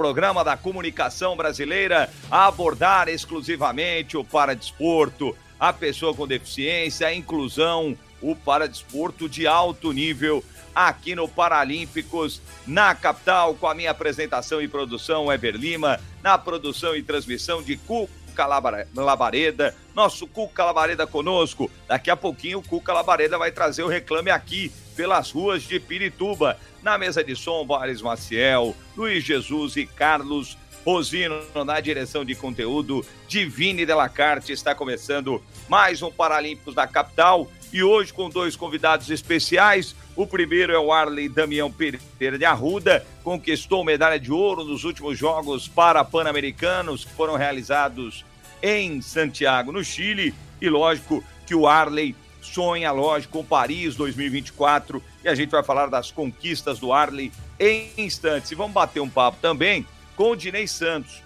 programa da comunicação brasileira a abordar exclusivamente o paradesporto, a pessoa com deficiência, a inclusão, o paradesporto de alto nível aqui no Paralímpicos, na capital, com a minha apresentação e produção, Weber Lima, na produção e transmissão de Cuca Labareda, nosso Cuca Labareda conosco. Daqui a pouquinho o Cuca Labareda vai trazer o Reclame Aqui, pelas ruas de Pirituba. Na mesa de som, Boris Maciel, Luiz Jesus e Carlos Rosino na direção de conteúdo. Divine Delacarte está começando mais um Paralímpicos da capital e hoje com dois convidados especiais. O primeiro é o Arley Damião Pereira de Arruda, conquistou medalha de ouro nos últimos Jogos para Pan-Americanos que foram realizados em Santiago, no Chile. E lógico que o Arley sonha, lógico, com Paris 2024 e a gente vai falar das conquistas do Arley em instantes. E vamos bater um papo também com o Dinei Santos.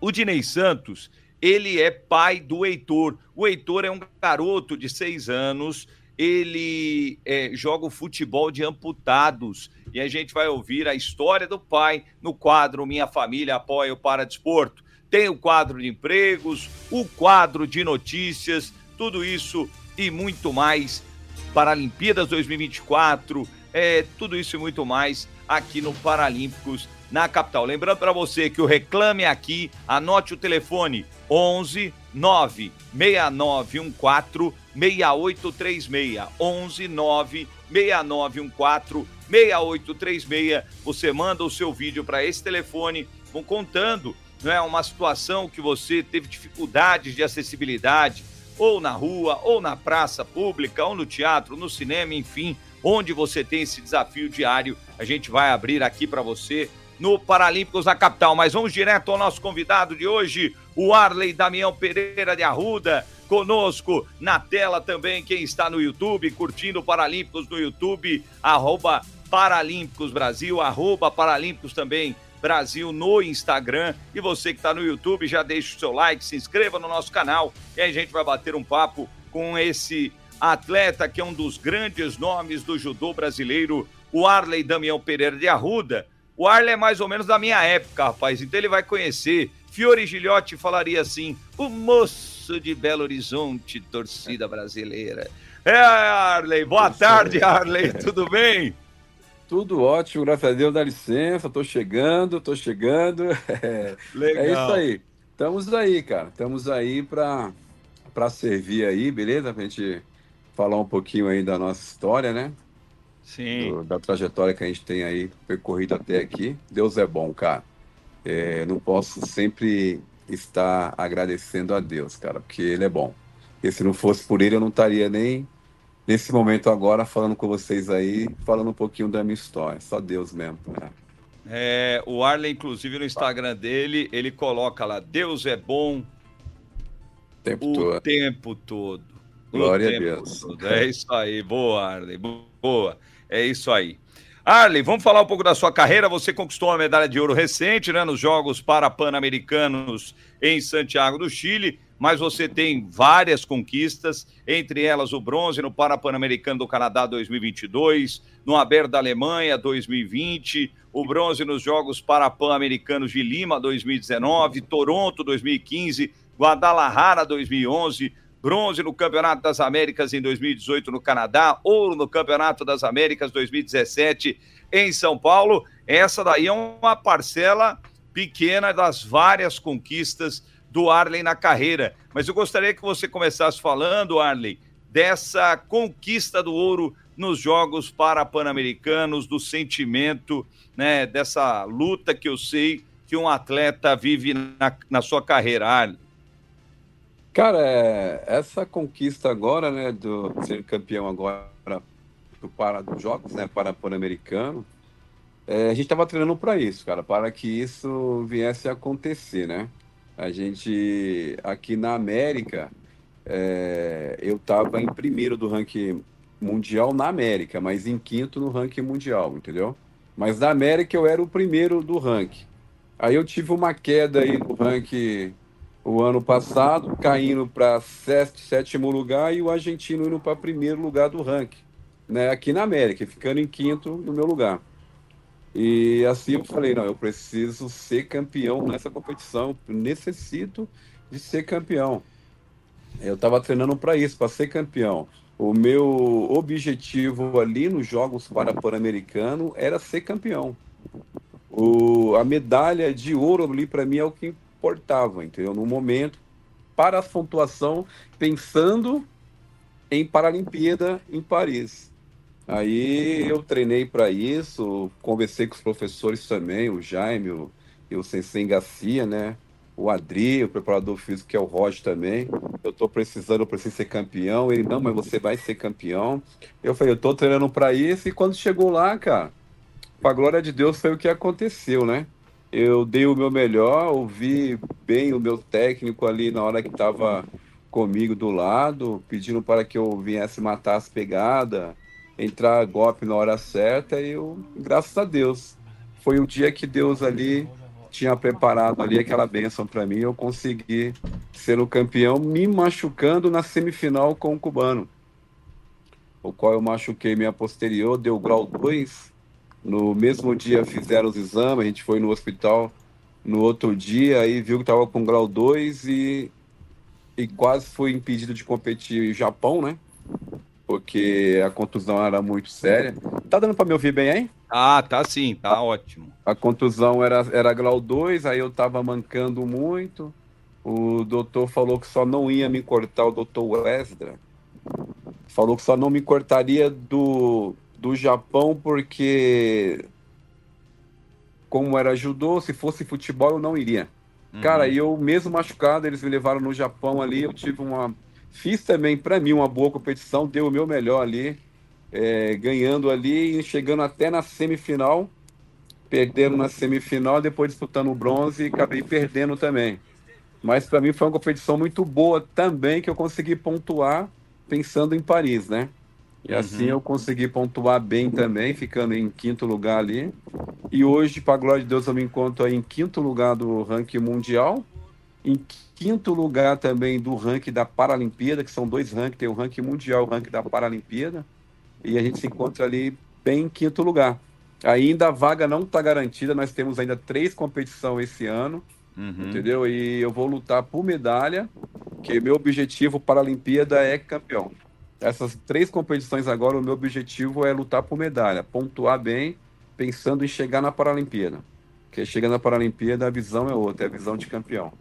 O Dinei Santos, ele é pai do Heitor. O Heitor é um garoto de seis anos, ele é, joga o futebol de amputados. E a gente vai ouvir a história do pai no quadro Minha Família Apoia o Paradesporto. Tem o quadro de empregos, o quadro de notícias, tudo isso e muito mais. Paralimpíadas 2024, é, tudo isso e muito mais aqui no Paralímpicos na capital. Lembrando para você que o Reclame Aqui, anote o telefone 11 9 6914 6836. 11 9 6914 6836. Você manda o seu vídeo para esse telefone, vão contando não é uma situação que você teve dificuldades de acessibilidade, ou na rua, ou na praça pública, ou no teatro, no cinema, enfim, onde você tem esse desafio diário, a gente vai abrir aqui para você no Paralímpicos da capital. Mas vamos direto ao nosso convidado de hoje, o Arley Damião Pereira de Arruda, conosco na tela também, quem está no YouTube, curtindo Paralímpicos no YouTube, arroba Paralímpicos Brasil, arroba Paralímpicos também Brasil no Instagram. E você que está no YouTube, já deixa o seu like, se inscreva no nosso canal e aí a gente vai bater um papo com esse atleta que é um dos grandes nomes do judô brasileiro, o Arley Damião Pereira de Arruda o Arley é mais ou menos da minha época, rapaz, então ele vai conhecer. Fiore Gilhote falaria assim: o moço de Belo Horizonte, torcida brasileira. É, Arley, boa tarde, Arley, tudo bem? Tudo ótimo, graças a Deus, dá licença, tô chegando, tô chegando. Legal. É isso aí. Estamos aí, cara. Estamos aí para para servir aí, beleza? Pra gente falar um pouquinho aí da nossa história, né? Sim. Do, da trajetória que a gente tem aí percorrido até aqui. Deus é bom, cara. É, não posso sempre estar agradecendo a Deus, cara, porque Ele é bom. E se não fosse por Ele, eu não estaria nem nesse momento agora falando com vocês aí, falando um pouquinho da minha história. Só Deus mesmo, né? É, o Arley, inclusive, no Instagram dele, ele coloca lá: Deus é bom tempo o todo. tempo todo. Glória a Deus. Todo. É isso aí. Boa, Arley. Boa. É isso aí. Arley, vamos falar um pouco da sua carreira. Você conquistou uma medalha de ouro recente né, nos Jogos Pan-Americanos em Santiago do Chile, mas você tem várias conquistas, entre elas o bronze no Pan-Americano do Canadá 2022, no Aberto da Alemanha 2020, o bronze nos Jogos Pan-Americanos de Lima 2019, Toronto 2015, Guadalajara 2011, bronze no Campeonato das Américas em 2018 no Canadá, ouro no Campeonato das Américas 2017 em São Paulo. Essa daí é uma parcela pequena das várias conquistas do Arley na carreira. Mas eu gostaria que você começasse falando, Arley, dessa conquista do ouro nos Jogos Parapan-Americanos, do sentimento, né, dessa luta que eu sei que um atleta vive na, na sua carreira, Arley. Cara, é, essa conquista agora, né, do ser campeão agora do para dos jogos, né, para pan-americano, é, a gente estava treinando para isso, cara, para que isso viesse a acontecer, né? A gente aqui na América, é, eu estava em primeiro do ranking mundial na América, mas em quinto no ranking mundial, entendeu? Mas na América eu era o primeiro do ranking. Aí eu tive uma queda aí no ranking o ano passado, caindo para sétimo lugar e o argentino indo para primeiro lugar do ranking, né, aqui na América, ficando em quinto no meu lugar. E assim eu falei, não, eu preciso ser campeão nessa competição, necessito de ser campeão. Eu estava treinando para isso, para ser campeão. O meu objetivo ali nos Jogos para Pan-Americano era ser campeão. O, a medalha de ouro ali para mim é o que importava, entendeu? No momento, para a pontuação, pensando em Paralimpíada em Paris. Aí eu treinei para isso, conversei com os professores também, o Jaime o, e o Sensei Garcia, né? O Adri, o preparador físico, que é o Roger também. Eu tô precisando, eu preciso ser campeão. Ele, não, mas você vai ser campeão. Eu falei, eu tô treinando para isso. E quando chegou lá, cara, com a glória de Deus, foi o que aconteceu, né? Eu dei o meu melhor, ouvi bem o meu técnico ali na hora que estava comigo do lado, pedindo para que eu viesse matar as pegadas entrar golpe na hora certa e eu, graças a Deus, foi o dia que Deus ali tinha preparado ali aquela bênção para mim, eu consegui ser o campeão, me machucando na semifinal com o cubano, o qual eu machuquei minha posterior, deu grau 2. No mesmo dia fizeram os exames, a gente foi no hospital no outro dia, aí viu que estava com grau 2 e, e quase foi impedido de competir no Japão, né? Porque a contusão era muito séria. Tá dando para me ouvir bem aí? Ah, tá sim, tá ótimo. A contusão era, era grau 2, aí eu tava mancando muito. O doutor falou que só não ia me cortar, o doutor Wesdra. Falou que só não me cortaria do, do Japão porque, como era judô, se fosse futebol eu não iria. Uhum. Cara, e eu mesmo machucado, eles me levaram no Japão ali, eu tive uma Fiz também, para mim, uma boa competição, deu o meu melhor ali, é, ganhando ali e chegando até na semifinal, perdendo na semifinal, depois disputando o bronze e acabei perdendo também. Mas para mim foi uma competição muito boa também, que eu consegui pontuar pensando em Paris, né? E assim uhum. eu consegui pontuar bem também, ficando em quinto lugar ali. E hoje, para glória de Deus, eu me encontro em quinto lugar do ranking mundial em quinto lugar também do ranking da Paralimpíada, que são dois rankings, tem o ranking mundial e o ranking da Paralimpíada, e a gente se encontra ali bem em quinto lugar. Ainda a vaga não está garantida, nós temos ainda três competições esse ano, uhum. entendeu? E eu vou lutar por medalha, que meu objetivo Paralimpíada é campeão. Essas três competições agora, o meu objetivo é lutar por medalha, pontuar bem, pensando em chegar na Paralimpíada. Porque chega na Paralimpíada, a visão é outra, é a visão de campeão.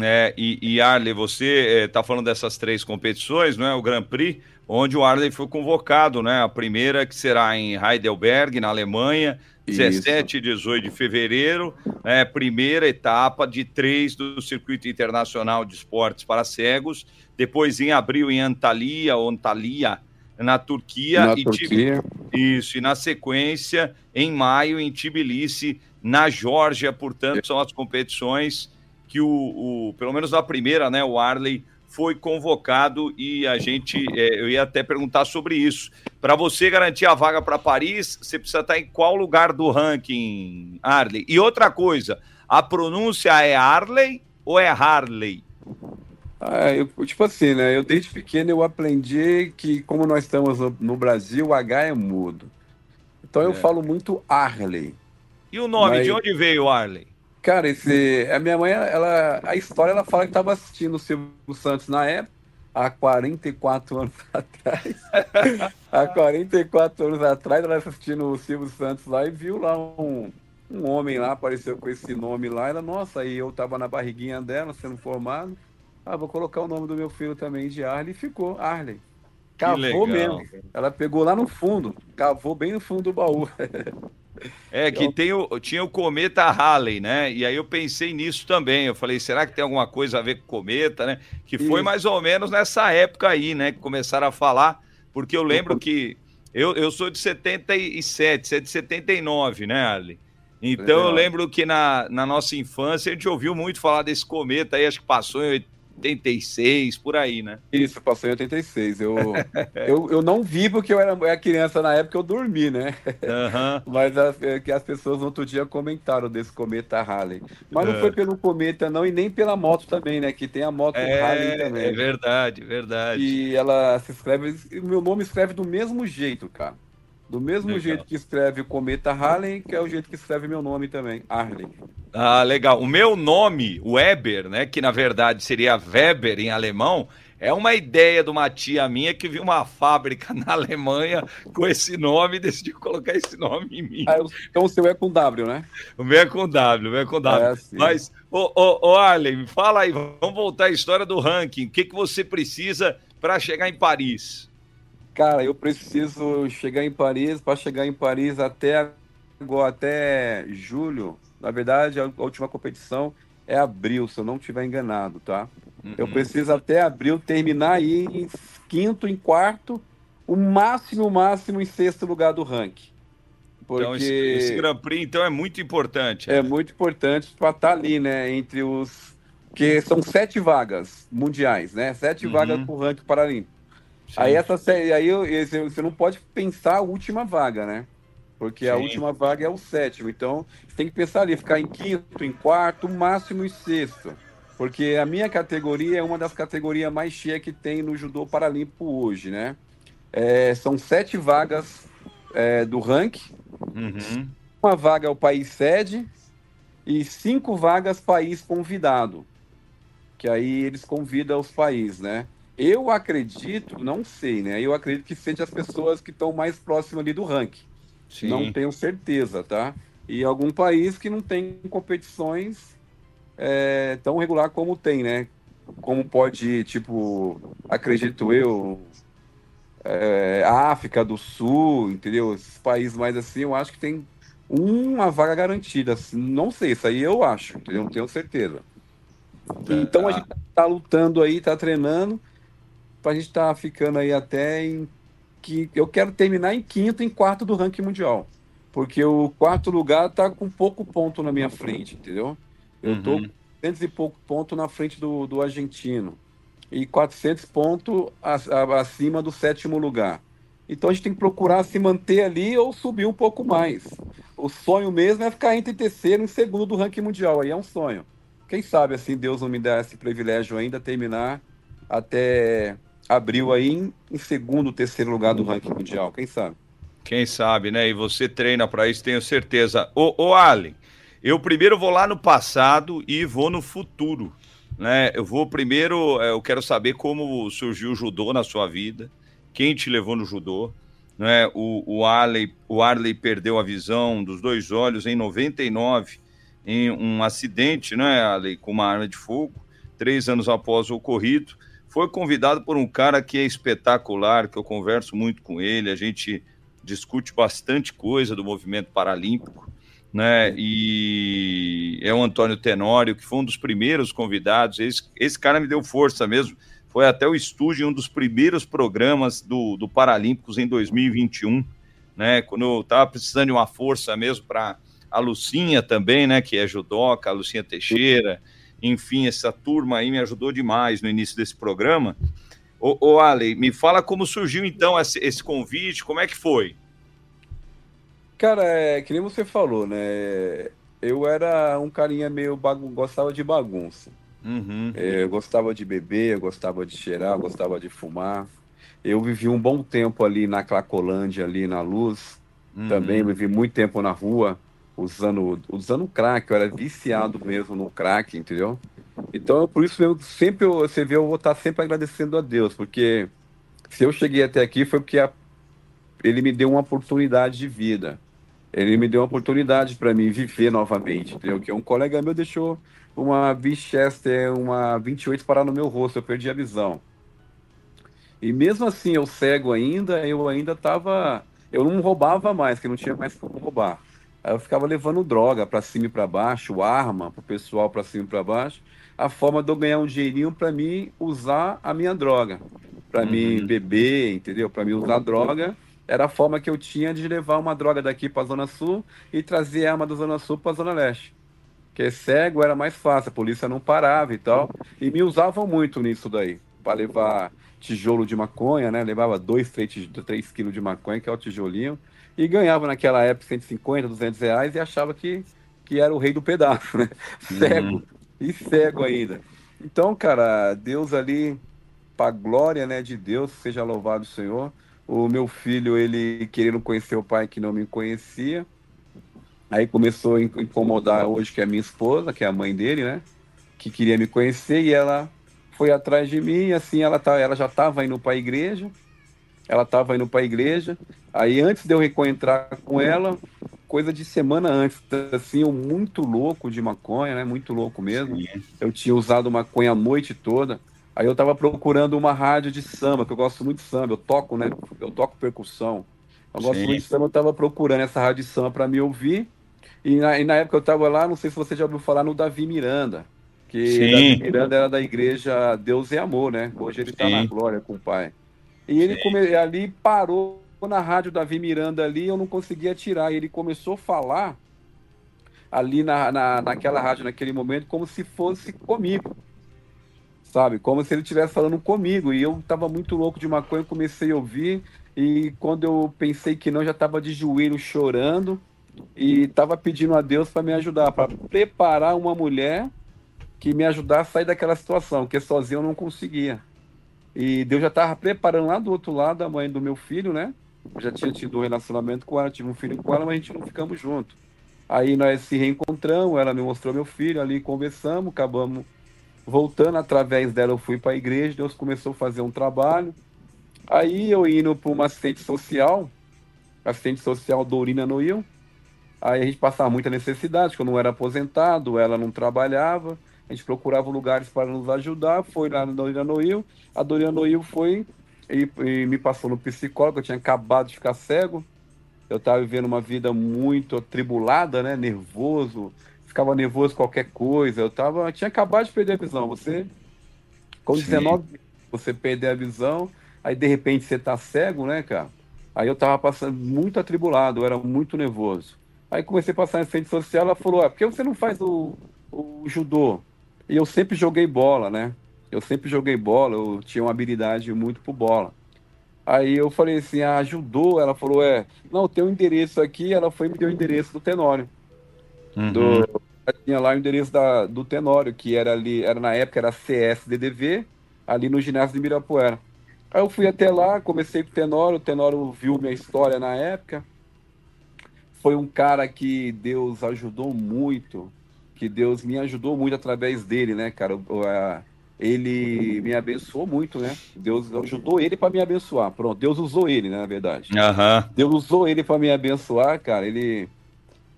É, e, e Arley, você está é, falando dessas três competições, não é? O Grand Prix, onde o Arley foi convocado, né? A primeira que será em Heidelberg, na Alemanha, 17 e 18 de fevereiro, é, primeira etapa de três do Circuito Internacional de Esportes para Cegos, depois em abril em Antalya, Antalya na Turquia, na e Turquia. isso, e na sequência em maio em Tbilisi, na Geórgia, portanto, são as competições que o, o, pelo menos na primeira, né, o Arley foi convocado e a gente, é, eu ia até perguntar sobre isso. Para você garantir a vaga para Paris, você precisa estar em qual lugar do ranking, Arley? E outra coisa, a pronúncia é Arley ou é Harley? Ah, eu, tipo assim, né? Eu desde pequeno eu aprendi que como nós estamos no, no Brasil, o H é mudo. Então eu é. falo muito Arley. E o nome, Mas... de onde veio Arley? Cara, esse, a minha mãe, ela, a história, ela fala que estava assistindo o Silvio Santos na época, há 44 anos atrás. há 44 anos atrás, ela assistindo o Silvio Santos lá e viu lá um, um homem lá, apareceu com esse nome lá. Ela, nossa, aí eu tava na barriguinha dela, sendo formado. Ah, vou colocar o nome do meu filho também de Arley e ficou Arley. Cavou mesmo. Ela pegou lá no fundo, cavou bem no fundo do baú. É, que então tem o, tinha o cometa Halley, né? E aí eu pensei nisso também. Eu falei, será que tem alguma coisa a ver com cometa, né? Que foi Isso. mais ou menos nessa época aí, né? Que começaram a falar, porque eu lembro que eu, eu sou de 77, você é de 79, né, Ali? Então é. eu lembro que na, na nossa infância a gente ouviu muito falar desse cometa aí, acho que passou em 86, por aí, né? Isso, passou em 86. Eu, eu, eu não vi porque eu era, criança na época, eu dormi, né? Uhum. Mas as, é que as pessoas no outro dia comentaram desse cometa Halley. Mas não é. foi pelo cometa, não, e nem pela moto também, né? Que tem a moto é, Halley também. É verdade, verdade. E ela se escreve. O meu nome escreve do mesmo jeito, cara. Do mesmo legal. jeito que escreve o Cometa Harley, que é o jeito que escreve meu nome também, Harley. Ah, legal. O meu nome, Weber, né, que na verdade seria Weber em alemão, é uma ideia de uma tia minha que viu uma fábrica na Alemanha com esse nome e decidiu colocar esse nome em mim. Ah, então o seu é com W, né? O meu é com W, o meu é com W. É assim. Mas, ô, ô, ô Arlen, fala aí, vamos voltar à história do ranking. O que, que você precisa para chegar em Paris? Cara, eu preciso chegar em Paris, para chegar em Paris até, até julho. Na verdade, a última competição é abril, se eu não estiver enganado, tá? Uhum. Eu preciso até abril terminar aí em quinto, em quarto, o máximo, máximo em sexto lugar do ranking. Porque então, esse, esse Grand Prix, então, é muito importante. É né? muito importante para estar tá ali, né? Entre os. que são sete vagas mundiais, né? Sete uhum. vagas para o ranking paralímpico. Aí essa aí você não pode pensar a última vaga, né? Porque Sim. a última vaga é o sétimo. Então, você tem que pensar ali, ficar em quinto, em quarto, máximo em sexto. Porque a minha categoria é uma das categorias mais cheias que tem no judô paralímpico hoje, né? É, são sete vagas é, do ranking. Uhum. Uma vaga é o país sede e cinco vagas país convidado. Que aí eles convidam os países, né? Eu acredito, não sei, né? Eu acredito que seja as pessoas que estão mais próximas ali do ranking. Sim. Não tenho certeza, tá? E algum país que não tem competições é, tão regular como tem, né? Como pode, tipo, acredito eu, é, África do Sul, entendeu? Esses países mais assim, eu acho que tem uma vaga garantida. Não sei, isso aí eu acho, entendeu? Não tenho certeza. Então a gente tá lutando aí, tá treinando para a gente estar tá ficando aí até em que eu quero terminar em quinto, em quarto do ranking mundial, porque o quarto lugar está com pouco ponto na minha frente, entendeu? Eu estou uhum. com 200 e pouco ponto na frente do, do argentino e 400 pontos acima do sétimo lugar. Então a gente tem que procurar se manter ali ou subir um pouco mais. O sonho mesmo é ficar entre terceiro e segundo do ranking mundial. Aí é um sonho. Quem sabe assim Deus não me dá esse privilégio ainda terminar até abriu aí em, em segundo, terceiro lugar do ranking mundial, quem sabe? Quem sabe, né? E você treina para isso, tenho certeza. Ô, ô Allen, eu primeiro vou lá no passado e vou no futuro, né? Eu vou primeiro, é, eu quero saber como surgiu o judô na sua vida, quem te levou no judô, né? O, o, Arley, o Arley perdeu a visão dos dois olhos em 99, em um acidente, né, Arley, com uma arma de fogo, três anos após o ocorrido foi convidado por um cara que é espetacular, que eu converso muito com ele, a gente discute bastante coisa do movimento paralímpico, né? E é o Antônio Tenório, que foi um dos primeiros convidados. Esse, esse cara me deu força mesmo. Foi até o estúdio, um dos primeiros programas do, do Paralímpicos em 2021, né? Quando eu estava precisando de uma força mesmo para a Lucinha também, né? Que é judoca, a Lucinha Teixeira enfim, essa turma aí me ajudou demais no início desse programa. Ô, ô Ale, me fala como surgiu então esse, esse convite, como é que foi? Cara, é, que nem você falou, né? Eu era um carinha meio bagun... gostava de bagunça. Uhum. É, eu gostava de beber, eu gostava de cheirar, eu gostava de fumar. Eu vivi um bom tempo ali na Clacolândia, ali na Luz. Uhum. Também vivi muito tempo na rua usando, usando crack, eu era viciado mesmo no crack, entendeu? Então, por isso eu sempre, você vê, eu vou estar sempre agradecendo a Deus, porque se eu cheguei até aqui foi porque a, ele me deu uma oportunidade de vida. Ele me deu uma oportunidade para mim viver novamente, entendeu? Que um colega meu deixou uma Winchester, uma 28 parar no meu rosto, eu perdi a visão. E mesmo assim, eu cego ainda, eu ainda estava. Eu não roubava mais, que não tinha mais como roubar. Aí eu ficava levando droga para cima e para baixo, arma para o pessoal para cima e para baixo. A forma de eu ganhar um dinheirinho para mim usar a minha droga, para uhum. mim beber, entendeu? Para mim usar droga era a forma que eu tinha de levar uma droga daqui para a Zona Sul e trazer arma da Zona Sul para a Zona Leste. Porque cego era mais fácil, a polícia não parava e tal. E me usavam muito nisso daí, para levar tijolo de maconha, né? Levava dois, três, três quilos de maconha, que é o tijolinho e ganhava naquela época 150, 200 reais e achava que, que era o rei do pedaço, né? Uhum. Cego, uhum. e cego ainda. Então, cara, Deus ali, para glória né, de Deus, seja louvado o Senhor, o meu filho, ele querendo conhecer o pai que não me conhecia. Aí começou a incomodar hoje que é a minha esposa, que é a mãe dele, né? Que queria me conhecer e ela foi atrás de mim, e assim, ela, tá, ela já estava indo para a igreja, ela estava indo para a igreja, aí antes de eu encontrar com ela, coisa de semana antes, assim, eu muito louco de maconha, né, muito louco mesmo, Sim. eu tinha usado maconha a noite toda, aí eu estava procurando uma rádio de samba, que eu gosto muito de samba, eu toco, né, eu toco percussão, eu gosto Sim. muito de samba, eu estava procurando essa rádio de samba para me ouvir, e na, e na época eu estava lá, não sei se você já ouviu falar no Davi Miranda, que Sim. Miranda era da igreja Deus é Amor, né? Hoje ele está na glória com o pai. E ele come... ali parou na rádio Davi Miranda ali, eu não conseguia tirar. E ele começou a falar ali na, na, naquela rádio, naquele momento, como se fosse comigo. Sabe? Como se ele estivesse falando comigo. E eu estava muito louco de maconha, comecei a ouvir. E quando eu pensei que não, já estava de joelho chorando. E estava pedindo a Deus para me ajudar, para preparar uma mulher que me ajudasse a sair daquela situação, porque sozinho eu não conseguia. E Deus já estava preparando lá do outro lado a mãe do meu filho, né? Eu já tinha tido um relacionamento com ela, tive um filho com ela, mas a gente não ficamos juntos. Aí nós se reencontramos, ela me mostrou meu filho, ali conversamos, acabamos voltando. Através dela eu fui para a igreja, Deus começou a fazer um trabalho. Aí eu indo para uma assistente social, assistente social Dorina Noil. Aí a gente passava muita necessidade, porque eu não era aposentado, ela não trabalhava a gente procurava lugares para nos ajudar, foi lá na Doriana Noil, a Doriana Noil foi e, e, me passou no psicólogo, eu tinha acabado de ficar cego, eu estava vivendo uma vida muito atribulada, né, nervoso, ficava nervoso qualquer coisa, eu tava, eu tinha acabado de perder a visão, você, com Sim. 19 você perder a visão, aí de repente você tá cego, né, cara, aí eu tava passando muito atribulado, eu era muito nervoso, aí comecei a passar em frente social, ela falou, ah, por que você não faz o, o judô? E eu sempre joguei bola, né? Eu sempre joguei bola, eu tinha uma habilidade muito por bola. Aí eu falei assim, ah, ajudou? Ela falou, é, não, tem um endereço aqui, ela foi e me deu o endereço do Tenório. Uhum. Do, tinha lá o endereço da, do Tenório, que era ali, era na época, era CSDDV, ali no ginásio de Mirapuera. Aí eu fui até lá, comecei com o Tenório, o Tenório viu minha história na época. Foi um cara que Deus ajudou muito que Deus me ajudou muito através dele, né, cara? Ele me abençoou muito, né? Deus ajudou ele para me abençoar. Pronto, Deus usou ele, né, na verdade. Uhum. Deus usou ele para me abençoar, cara. Ele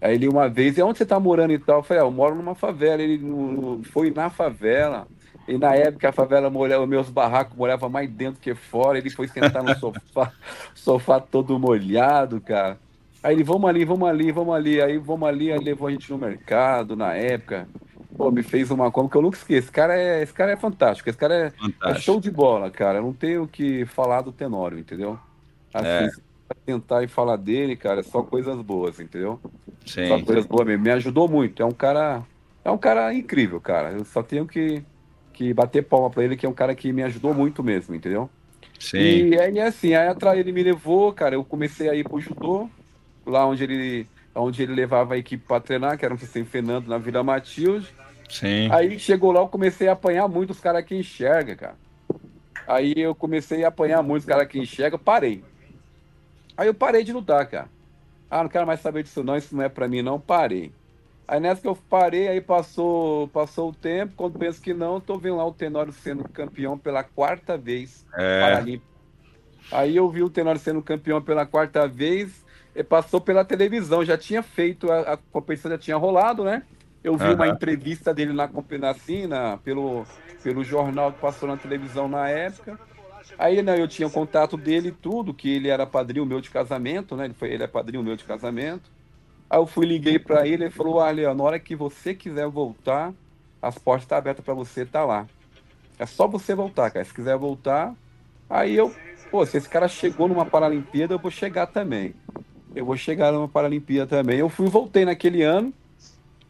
Aí ele uma vez, e onde você tá morando e tal? Eu falei, ah, eu moro numa favela. Ele no, foi na favela. E na época a favela molhava, meus barracos molhava mais dentro que fora. Ele foi sentar no sofá, sofá todo molhado, cara. Aí ele, vamos ali, vamos ali, vamos ali. Aí vamos ali, aí levou a gente no mercado na época. Pô, me fez uma como que eu nunca esqueço. Esse cara é, esse cara é fantástico. Esse cara é, é show de bola, cara. Eu não tenho o que falar do Tenório, entendeu? Assim, é. tentar e falar dele, cara, é só coisas boas, entendeu? Sim. Só coisas boas mesmo. Me ajudou muito. É um cara, é um cara incrível, cara. Eu só tenho que, que bater palma pra ele, que é um cara que me ajudou muito mesmo, entendeu? Sim. E aí, assim, aí atrás ele me levou, cara. Eu comecei a ir pro judô lá onde ele, onde ele levava a equipe para treinar, que era um Vicente Fernando na Vila Matilde. Sim. Aí chegou lá, eu comecei a apanhar muito os caras que enxerga, cara. Aí eu comecei a apanhar muito os caras que enxerga, parei. Aí eu parei de lutar, cara. Ah, não quero mais saber disso não, isso não é para mim não, parei. Aí nessa que eu parei, aí passou, passou o tempo, quando penso que não, tô vendo lá o Tenório sendo campeão pela quarta vez é. Aí eu vi o Tenório sendo campeão pela quarta vez, passou pela televisão, já tinha feito, a, a competição já tinha rolado, né? Eu vi uhum. uma entrevista dele na assim, na, pelo, pelo jornal que passou na televisão na época. Aí né, eu tinha o contato dele tudo, que ele era padrinho meu de casamento, né? Ele, foi, ele é padrinho meu de casamento. Aí eu fui, liguei para ele, ele falou, olha, na hora que você quiser voltar, as portas estão tá abertas para você, tá lá. É só você voltar, cara. Se quiser voltar, aí eu, pô, se esse cara chegou numa Paralimpíada, eu vou chegar também eu vou chegar numa Paralimpíada também. Eu fui voltei naquele ano,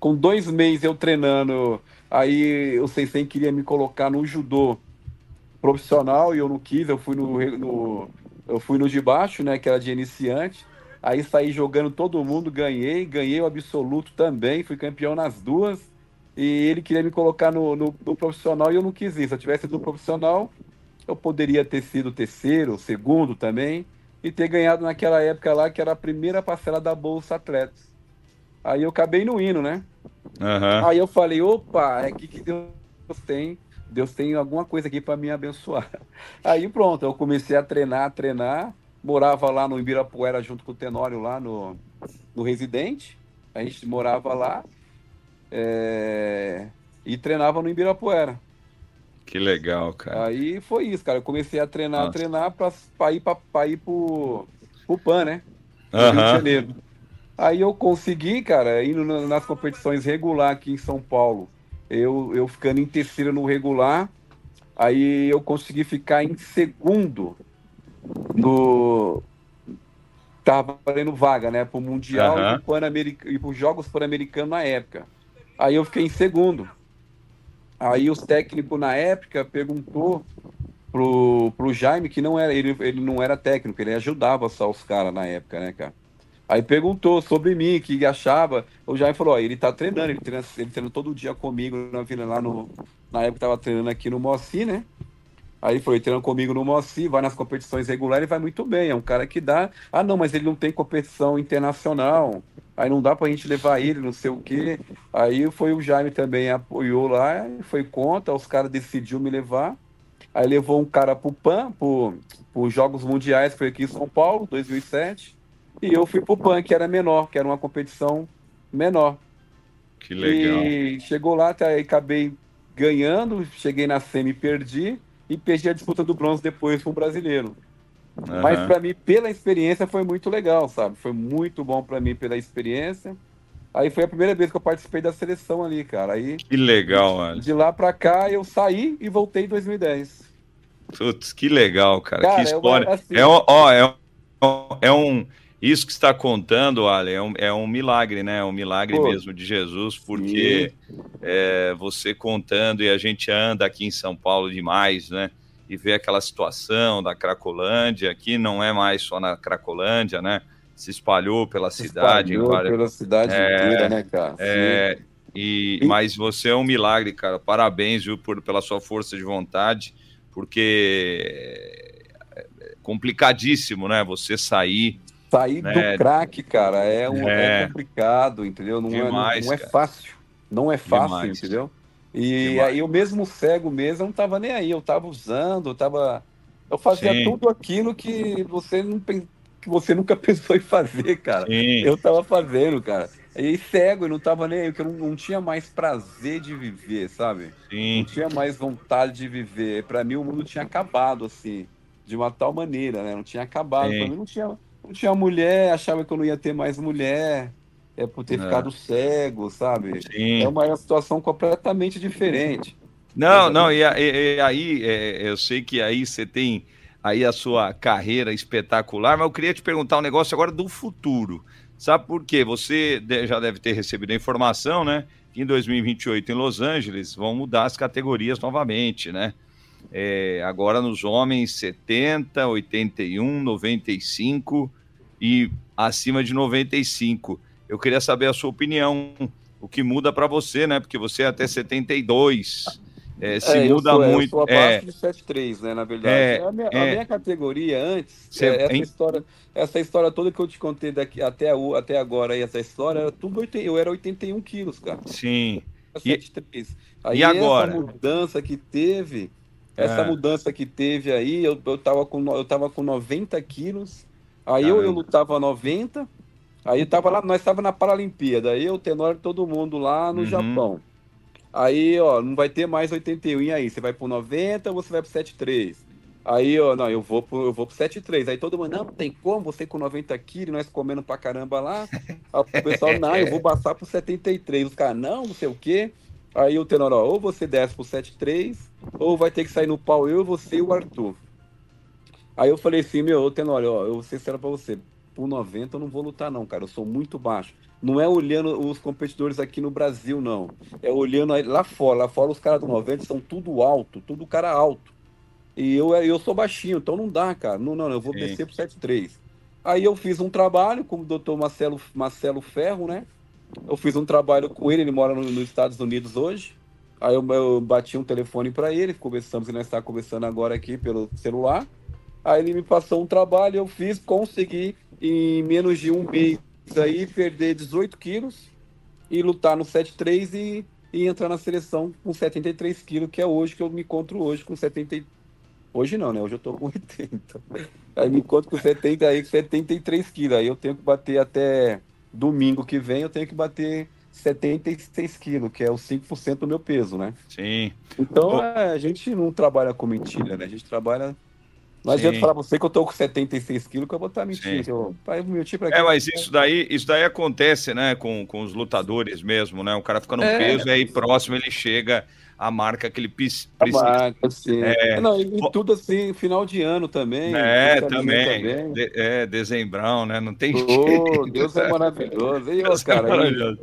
com dois meses eu treinando, aí o Sensei queria me colocar no judô profissional e eu não quis, eu fui no, no, eu fui no de baixo, né, que era de iniciante. Aí saí jogando todo mundo, ganhei, ganhei o absoluto também, fui campeão nas duas. E ele queria me colocar no, no, no profissional e eu não quis isso. Se eu tivesse no profissional, eu poderia ter sido terceiro, segundo também e ter ganhado naquela época lá, que era a primeira parcela da Bolsa Atletas. Aí eu acabei no hino, né? Uhum. Aí eu falei, opa, é aqui que Deus tem. Deus tem alguma coisa aqui para me abençoar. Aí pronto, eu comecei a treinar, a treinar. Morava lá no Ibirapuera junto com o Tenório lá no, no Residente. A gente morava lá é... e treinava no Ibirapuera. Que legal, cara. Aí foi isso, cara. Eu comecei a treinar, Nossa. a treinar para ir, pra, pra ir pro, pro PAN, né? No uhum. Rio de Janeiro. Aí eu consegui, cara, indo nas competições regular aqui em São Paulo. Eu, eu ficando em terceiro no regular. Aí eu consegui ficar em segundo no. Tava valendo vaga, né? Pro Mundial uhum. e para os Jogos Pan-Americanos na época. Aí eu fiquei em segundo. Aí os técnicos na época perguntou pro, pro Jaime que não era, ele, ele não era técnico, ele ajudava só os caras na época, né, cara? Aí perguntou sobre mim, que achava. O Jaime falou: ó, ele tá treinando, ele treina, ele treina todo dia comigo na vila lá no. Na época tava treinando aqui no Moacir, né? Aí foi treinando comigo no Moacir, vai nas competições regulares e vai muito bem. É um cara que dá. Ah, não, mas ele não tem competição internacional. Aí não dá pra gente levar ele, não sei o quê. Aí foi o Jaime também apoiou lá, foi contra, os caras decidiu me levar. Aí levou um cara pro PAN, pro, pro Jogos Mundiais, que foi aqui em São Paulo, 2007. E eu fui pro PAN, que era menor, que era uma competição menor. Que legal. E chegou lá, até aí acabei ganhando, cheguei na semi, perdi e perdi a disputa do bronze depois com o brasileiro. Uhum. Mas para mim, pela experiência, foi muito legal, sabe? Foi muito bom para mim pela experiência. Aí foi a primeira vez que eu participei da seleção ali, cara. Aí, que legal, mano. De lá para cá, eu saí e voltei em 2010. Putz, que legal, cara. cara que história. Assim... É, ó, é, é um isso que está contando, Ale, é um, é um milagre, né? É um milagre Pô, mesmo de Jesus, porque é, você contando e a gente anda aqui em São Paulo demais, né? E vê aquela situação da Cracolândia, aqui não é mais só na Cracolândia, né? Se espalhou pela Se cidade. Espalhou várias... pela cidade é, inteira, né, cara? É, e, mas você é um milagre, cara. Parabéns, viu, por, pela sua força de vontade, porque é complicadíssimo, né? Você sair Sair né? do crack, cara, é, um, é. é complicado, entendeu? Não, Demais, é, não, não é fácil. Não é fácil, Demais. entendeu? E aí eu mesmo cego mesmo, eu não tava nem aí. Eu tava usando, eu tava. Eu fazia Sim. tudo aquilo que você não que você nunca pensou em fazer, cara. Sim. Eu tava fazendo, cara. E cego, eu não tava nem aí, porque eu não, não tinha mais prazer de viver, sabe? Sim. Não tinha mais vontade de viver. Para mim o mundo tinha acabado, assim, de uma tal maneira, né? Não tinha acabado. Sim. Pra mim não tinha não tinha mulher, achava que eu não ia ter mais mulher, é por ter é. ficado cego, sabe? Sim. É uma situação completamente diferente. Não, não, e, e, e aí é, eu sei que aí você tem aí a sua carreira espetacular, mas eu queria te perguntar um negócio agora do futuro. Sabe por quê? Você já deve ter recebido a informação, né? Que em 2028 em Los Angeles vão mudar as categorias novamente, né? É, agora nos homens 70, 81, 95 e acima de 95. Eu queria saber a sua opinião, o que muda para você, né? Porque você é até 72. É, se é, muda sou, muito. Eu sou é, de 73, né? Na verdade. É, a, minha, a, é. minha, categoria antes, Cê, é, essa, história, essa história toda que eu te contei daqui até, até agora, essa história, era tudo eu era 81 quilos, cara. Sim. E, Aí e agora? Essa mudança que teve essa é. mudança que teve aí, eu, eu, tava com, eu tava com 90 quilos, aí eu, eu lutava 90, aí tava lá, nós tava na Paralimpíada, aí eu, Tenor, todo mundo lá no uhum. Japão. Aí, ó, não vai ter mais 81, e aí? Você vai pro 90 ou você vai pro 73? Aí, ó, não, eu vou pro, eu vou pro 73. Aí todo mundo, não, tem como, você com 90 quilos, nós comendo pra caramba lá. Aí o pessoal, não, eu vou passar pro 73. Os caras, não, não sei o quê. Aí o Tenor, ó, ou você desce pro 7-3, ou vai ter que sair no pau eu, você e o Arthur. Aí eu falei assim, meu, Tenor, ó, eu vou ser sincero pra você, por 90 eu não vou lutar não, cara, eu sou muito baixo. Não é olhando os competidores aqui no Brasil, não. É olhando lá fora. Lá fora os caras do 90 são tudo alto, tudo cara alto. E eu, eu sou baixinho, então não dá, cara. Não, não, eu vou Sim. descer pro 7-3. Aí eu fiz um trabalho com o doutor Marcelo, Marcelo Ferro, né? Eu fiz um trabalho com ele, ele mora no, nos Estados Unidos hoje. Aí eu, eu bati um telefone para ele, conversamos, e nós estamos conversando agora aqui pelo celular. Aí ele me passou um trabalho, eu fiz, consegui em menos de um mês aí perder 18 quilos e lutar no 7-3 e, e entrar na seleção com 73 quilos, que é hoje que eu me encontro hoje com 70. Hoje não, né? Hoje eu tô com 80. Aí me encontro com 70 aí, 73 quilos. Aí eu tenho que bater até domingo que vem, eu tenho que bater 76 quilos, que é os 5% do meu peso, né? Sim. Então, é, a gente não trabalha com mentira, né? A gente trabalha não adianta falar você que eu tô com 76 quilos que eu vou estar mentindo. Eu, mentir pra é, mas isso daí, isso daí acontece, né, com, com os lutadores mesmo, né? O cara fica no é, peso e aí próximo ele chega a marca que ele precisa. A marca, sim. É... Não, e, tudo assim, final de ano também. É, também. também. De, é, dezembrão, né? Não tem oh, jeito. Deus é maravilhoso. E, Deus cara, é maravilhoso.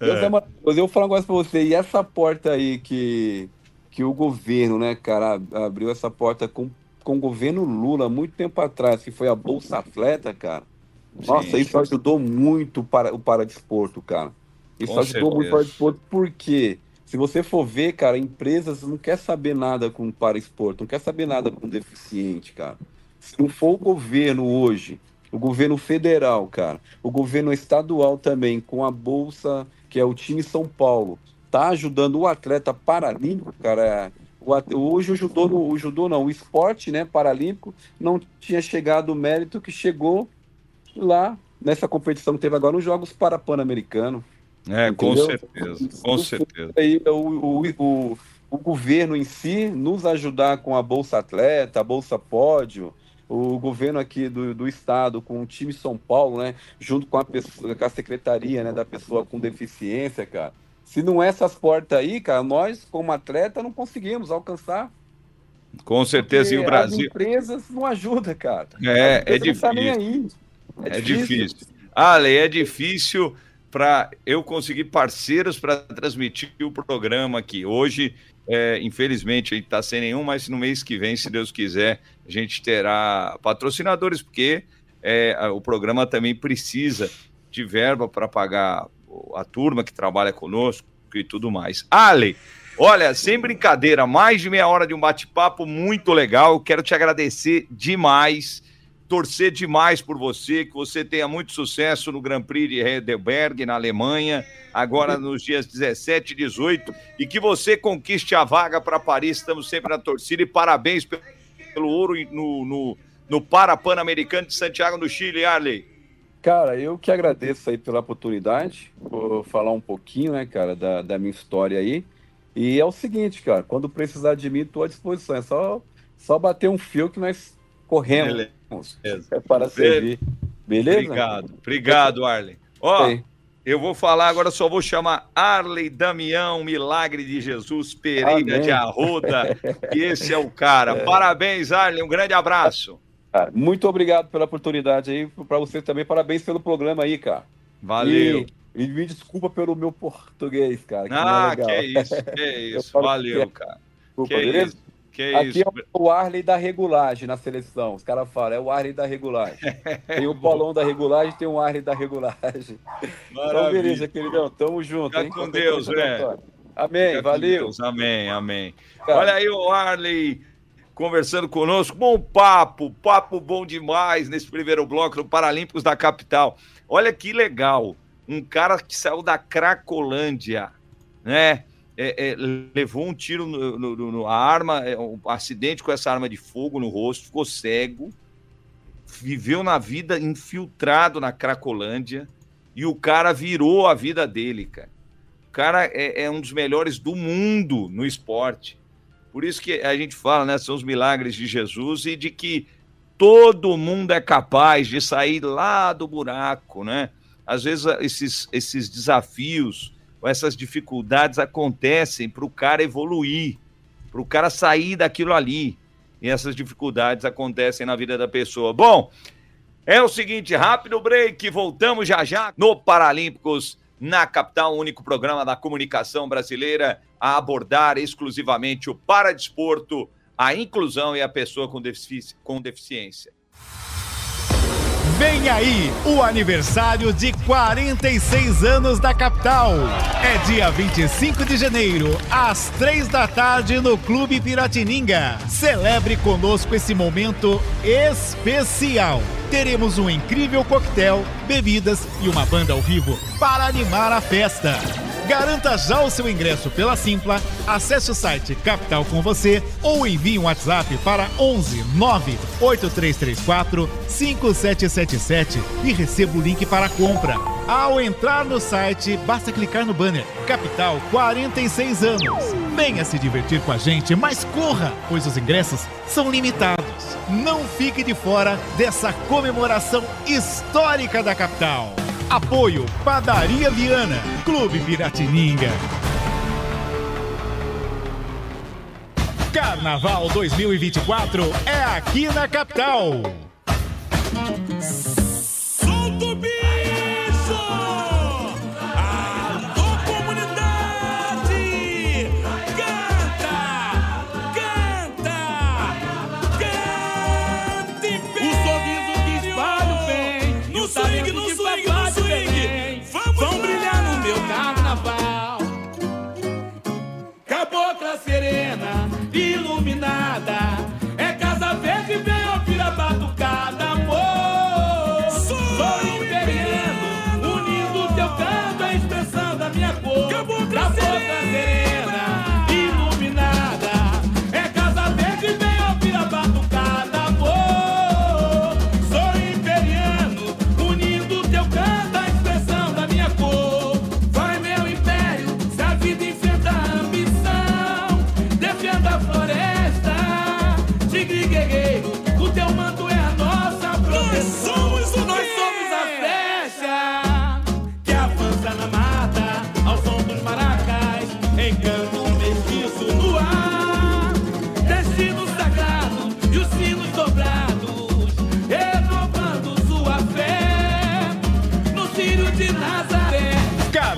Deus é. é maravilhoso. Eu vou falar um negócio pra você. E essa porta aí que, que o governo, né, cara, abriu essa porta com com o governo Lula, muito tempo atrás, que foi a Bolsa Atleta, cara. Nossa, isso ajudou muito para o paradesporto, cara. Isso com ajudou certeza. muito o paradesporto, porque se você for ver, cara, empresas não quer saber nada com o paradesporto, não quer saber nada com deficiente, cara. Se não for o governo hoje, o governo federal, cara, o governo estadual também, com a Bolsa, que é o time São Paulo, tá ajudando o atleta paralímpico, cara, Hoje o judô, o judô não, o esporte né, paralímpico não tinha chegado o mérito que chegou lá nessa competição que teve agora nos Jogos Parapan-Americanos. É, entendeu? com certeza, com certeza. Aí, o, o, o, o, governo em si nos ajudar com a Bolsa Atleta, a Bolsa Pódio, o governo aqui do, do estado com o time São Paulo, né, junto com a, pessoa, com a secretaria né, da pessoa com deficiência, cara, se não é essas portas aí, cara, nós, como atleta, não conseguimos alcançar. Com certeza, e o Brasil. As empresas não ajudam, cara. É, é difícil. É, é difícil. difícil. Ale, é difícil para eu conseguir parceiros para transmitir o programa aqui. Hoje, é, infelizmente, a gente está sem nenhum, mas no mês que vem, se Deus quiser, a gente terá patrocinadores, porque é, o programa também precisa de verba para pagar a turma que trabalha conosco e tudo mais. Ale, olha, sem brincadeira, mais de meia hora de um bate-papo muito legal. Quero te agradecer demais, torcer demais por você, que você tenha muito sucesso no Grand Prix de Heidelberg, na Alemanha, agora nos dias 17 e 18, e que você conquiste a vaga para Paris. Estamos sempre na torcida e parabéns pelo, pelo ouro no, no, no Parapan-Americano de Santiago, no Chile, Arley. Cara, eu que agradeço aí pela oportunidade, vou falar um pouquinho, né, cara, da, da minha história aí. E é o seguinte, cara, quando precisar de mim, estou à disposição. É só, só bater um fio que nós corremos Beleza. É para servir. Beleza? Obrigado, obrigado, Arley. Ó, eu vou falar agora, só vou chamar Arley Damião, Milagre de Jesus Pereira Amém. de Arruda. e esse é o cara. É. Parabéns, Arley, um grande abraço. Cara, muito obrigado pela oportunidade aí, para você também. Parabéns pelo programa aí, cara. Valeu. E, e me desculpa pelo meu português, cara. Que ah, que é isso, que é isso. Valeu, que... cara. Desculpa, que beleza? Isso. Que Aqui isso. é o Arley da regulagem na seleção. Os caras falam, é o Arley da regulagem. Tem o Polão da regulagem, tem o Arley da regulagem. Maravilha. Então, beleza, queridão. Tamo junto. Fica com Deus, velho. Amém, Fica valeu. Deus. Amém, amém. Cara. Olha aí o Arley conversando conosco. Bom papo, papo bom demais nesse primeiro bloco do Paralímpicos da Capital. Olha que legal, um cara que saiu da Cracolândia, né? É, é, levou um tiro no, no, no arma, é, um acidente com essa arma de fogo no rosto, ficou cego, viveu na vida infiltrado na Cracolândia e o cara virou a vida dele, cara. O cara é, é um dos melhores do mundo no esporte. Por isso que a gente fala, né? São os milagres de Jesus e de que todo mundo é capaz de sair lá do buraco, né? Às vezes esses, esses desafios ou essas dificuldades acontecem para o cara evoluir, para o cara sair daquilo ali. E essas dificuldades acontecem na vida da pessoa. Bom, é o seguinte, rápido break, voltamos já já no Paralímpicos na capital, o único programa da comunicação brasileira a abordar exclusivamente o paradesporto, a inclusão e a pessoa com, defici com deficiência. Vem aí o aniversário de 46 anos da capital. É dia 25 de janeiro, às 3 da tarde, no Clube Piratininga. Celebre conosco esse momento especial. Teremos um incrível coquetel, bebidas e uma banda ao vivo para animar a festa. Garanta já o seu ingresso pela Simpla, acesse o site Capital com você ou envie um WhatsApp para 11 98334 5777 e receba o link para a compra. Ao entrar no site, basta clicar no banner Capital 46 anos. Venha se divertir com a gente, mas corra, pois os ingressos são limitados. Não fique de fora dessa comemoração histórica da capital. Apoio Padaria Viana, Clube Piratininga. Carnaval 2024 é aqui na capital.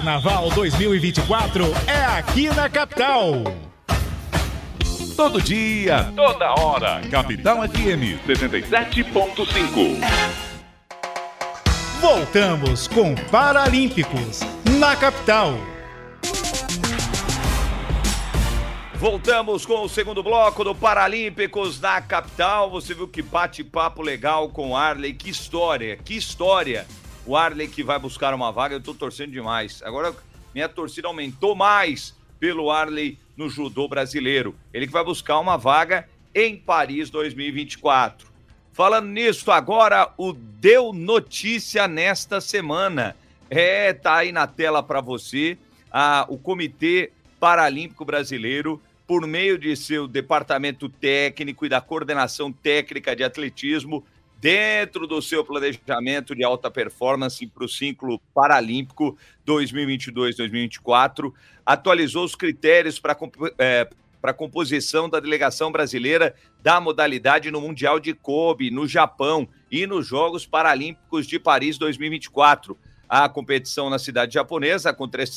Carnaval 2024 é aqui na capital. Todo dia, toda hora. Capital FM 77.5. Voltamos com Paralímpicos na capital. Voltamos com o segundo bloco do Paralímpicos na capital. Você viu que bate-papo legal com Arley. Que história, que história o Arley que vai buscar uma vaga, eu tô torcendo demais. Agora minha torcida aumentou mais pelo Arley no judô brasileiro. Ele que vai buscar uma vaga em Paris 2024. Falando nisso, agora o Deu Notícia nesta semana. É, tá aí na tela para você a, o Comitê Paralímpico Brasileiro, por meio de seu departamento técnico e da coordenação técnica de atletismo, dentro do seu planejamento de alta performance para o ciclo paralímpico 2022-2024, atualizou os critérios para é, para composição da delegação brasileira da modalidade no Mundial de Kobe, no Japão e nos Jogos Paralímpicos de Paris 2024. A competição na cidade japonesa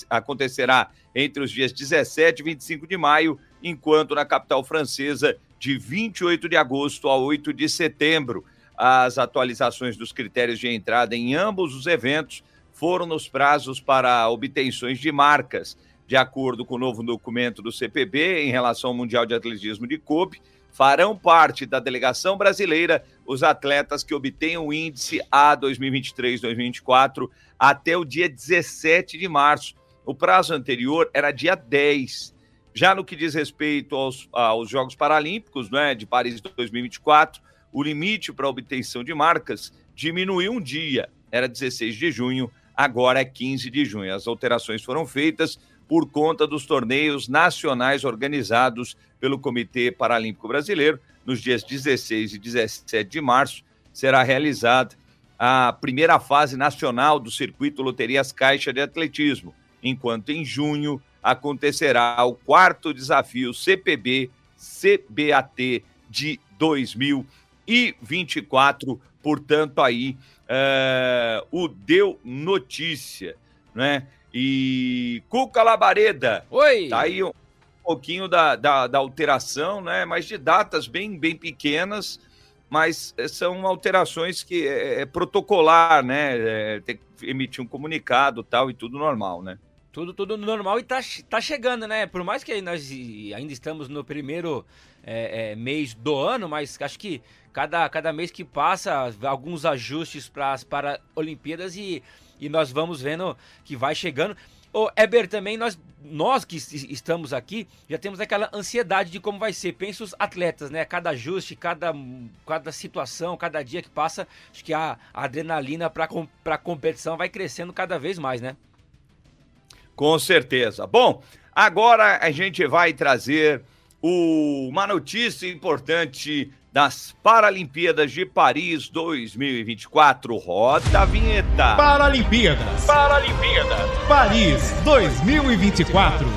acontecerá entre os dias 17 e 25 de maio, enquanto na capital francesa, de 28 de agosto a 8 de setembro. As atualizações dos critérios de entrada em ambos os eventos foram nos prazos para obtenções de marcas. De acordo com o novo documento do CPB, em relação ao Mundial de Atletismo de Kobe, farão parte da delegação brasileira os atletas que obtenham o índice A 2023-2024 até o dia 17 de março. O prazo anterior era dia 10. Já no que diz respeito aos, aos Jogos Paralímpicos né, de Paris 2024, o limite para obtenção de marcas diminuiu um dia, era 16 de junho, agora é 15 de junho. As alterações foram feitas por conta dos torneios nacionais organizados pelo Comitê Paralímpico Brasileiro. Nos dias 16 e 17 de março, será realizada a primeira fase nacional do circuito Loterias Caixa de Atletismo, enquanto em junho acontecerá o quarto desafio CPB CBAT de 2020 e 24. Portanto, aí é, o Deu Notícia, né? E Cuca Labareda. Oi! Tá aí um pouquinho da, da, da alteração, né? Mas de datas bem, bem pequenas. mas eh, são alterações que é, é protocolar, né? É, tem que emitir um comunicado tal e tudo normal, né? Tudo, tudo normal e tá, tá chegando, né? Por mais que nós ainda estamos no primeiro é, é, mês do ano, mas acho que cada, cada mês que passa, alguns ajustes para as Paralimpíadas e, e nós vamos vendo que vai chegando. Ô, Eber, também nós, nós que estamos aqui, já temos aquela ansiedade de como vai ser. Pensa os atletas, né? Cada ajuste, cada, cada situação, cada dia que passa, acho que a, a adrenalina para a competição vai crescendo cada vez mais, né? Com certeza. Bom, agora a gente vai trazer o, uma notícia importante das Paralimpíadas de Paris 2024. Roda a vinheta. Paralimpíadas. Paralimpíadas. Paris 2024.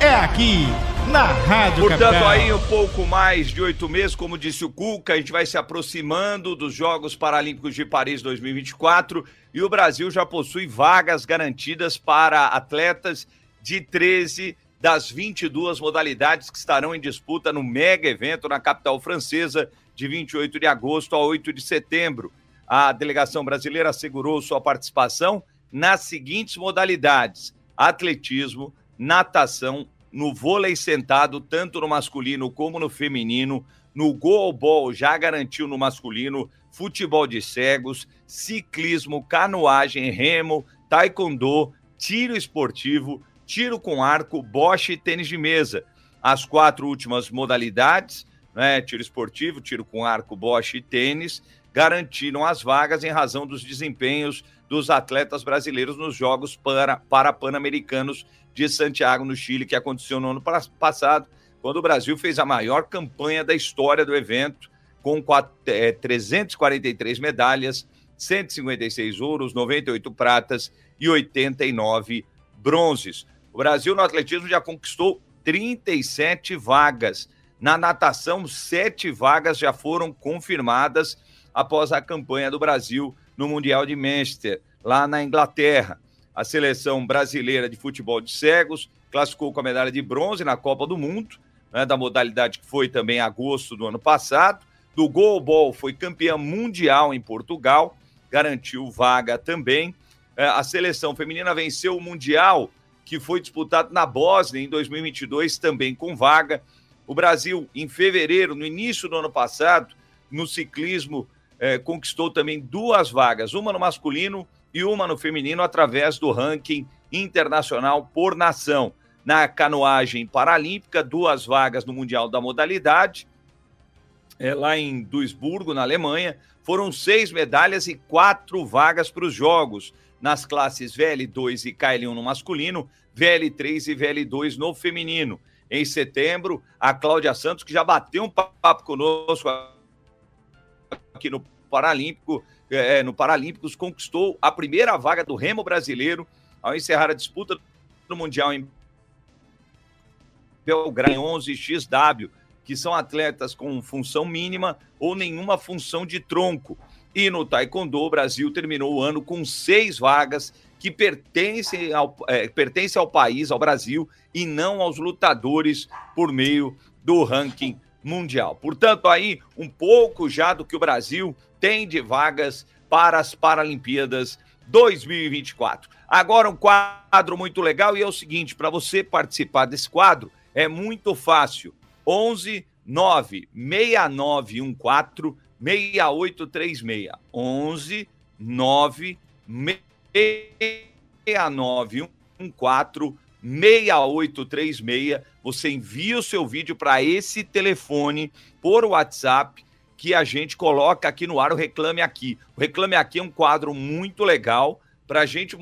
É aqui na Rádio Portanto, Capital. aí um pouco mais de oito meses, como disse o Cuca, a gente vai se aproximando dos Jogos Paralímpicos de Paris 2024 e o Brasil já possui vagas garantidas para atletas de 13 das 22 modalidades que estarão em disputa no mega evento na capital francesa de 28 de agosto a 8 de setembro. A delegação brasileira assegurou sua participação nas seguintes modalidades: atletismo, natação, no vôlei sentado, tanto no masculino como no feminino, no goalball já garantiu no masculino, futebol de cegos, ciclismo, canoagem, remo, taekwondo, tiro esportivo, tiro com arco, boche e tênis de mesa. As quatro últimas modalidades, né, tiro esportivo, tiro com arco, boche e tênis, garantiram as vagas em razão dos desempenhos dos atletas brasileiros nos Jogos para, para Pan-Americanos de Santiago, no Chile, que aconteceu no ano passado, quando o Brasil fez a maior campanha da história do evento, com é, 343 medalhas, 156 ouros, 98 pratas e 89 bronzes. O Brasil no atletismo já conquistou 37 vagas. Na natação, sete vagas já foram confirmadas após a campanha do Brasil no Mundial de Manchester, lá na Inglaterra. A seleção brasileira de futebol de cegos classificou com a medalha de bronze na Copa do Mundo, né, da modalidade que foi também em agosto do ano passado. Do goalball foi campeã mundial em Portugal, garantiu vaga também. É, a seleção feminina venceu o Mundial, que foi disputado na Bósnia em 2022, também com vaga. O Brasil, em fevereiro, no início do ano passado, no ciclismo, eh, conquistou também duas vagas, uma no masculino e uma no feminino através do ranking internacional por nação. Na canoagem paralímpica, duas vagas no Mundial da modalidade, é, lá em Duisburgo, na Alemanha. Foram seis medalhas e quatro vagas para os Jogos, nas classes VL2 e KL1 no masculino, VL3 e VL2 no feminino. Em setembro, a Cláudia Santos, que já bateu um papo conosco aqui no Paralímpico, é, no Paralímpicos, conquistou a primeira vaga do remo brasileiro ao encerrar a disputa do Mundial em Belgrado 11 XW, que são atletas com função mínima ou nenhuma função de tronco. E no Taekwondo, o Brasil terminou o ano com seis vagas que pertencem ao, é, pertencem ao país, ao Brasil, e não aos lutadores por meio do ranking mundial. Portanto, aí um pouco já do que o Brasil tem de vagas para as Paralimpíadas 2024. Agora um quadro muito legal e é o seguinte, para você participar desse quadro é muito fácil. 11 9 6914 6836. 11 9 6914 6836. Você envia o seu vídeo para esse telefone por WhatsApp que a gente coloca aqui no ar o Reclame Aqui. O Reclame Aqui é um quadro muito legal para a gente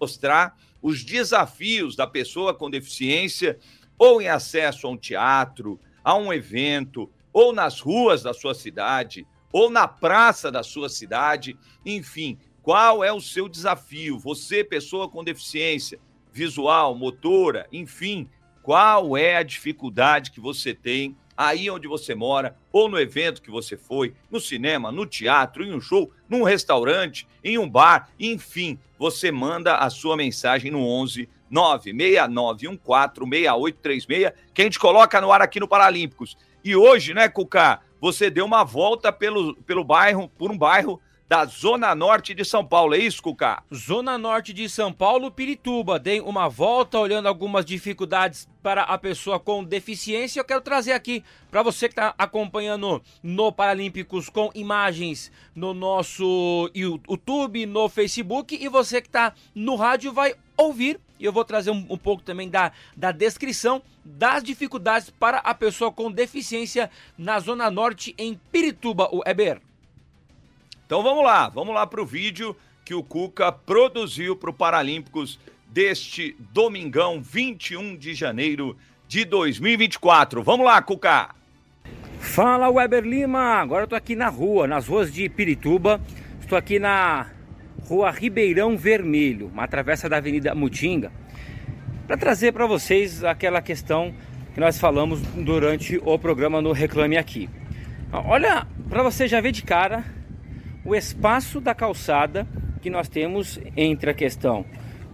mostrar os desafios da pessoa com deficiência ou em acesso a um teatro, a um evento, ou nas ruas da sua cidade, ou na praça da sua cidade, enfim, qual é o seu desafio? Você, pessoa com deficiência visual, motora, enfim, qual é a dificuldade que você tem aí onde você mora, ou no evento que você foi, no cinema, no teatro, em um show, num restaurante, em um bar, enfim, você manda a sua mensagem no 11 969146836, que a gente coloca no ar aqui no Paralímpicos. E hoje, né, Cuca, você deu uma volta pelo, pelo bairro, por um bairro da Zona Norte de São Paulo, é isso, Cuca? Zona Norte de São Paulo, Pirituba. Dei uma volta olhando algumas dificuldades para a pessoa com deficiência. Eu quero trazer aqui para você que está acompanhando no Paralímpicos com imagens no nosso YouTube, no Facebook e você que está no rádio vai ouvir. E eu vou trazer um, um pouco também da, da descrição das dificuldades para a pessoa com deficiência na Zona Norte em Pirituba, o Eber. Então vamos lá, vamos lá para o vídeo que o Cuca produziu para o Paralímpicos deste domingão 21 de janeiro de 2024. Vamos lá, Cuca! Fala Weber Lima, agora eu tô aqui na rua, nas ruas de Pirituba. Estou aqui na rua Ribeirão Vermelho, uma travessa da Avenida Mutinga, para trazer para vocês aquela questão que nós falamos durante o programa no Reclame Aqui. Olha, para você já ver de cara o espaço da calçada que nós temos entre a questão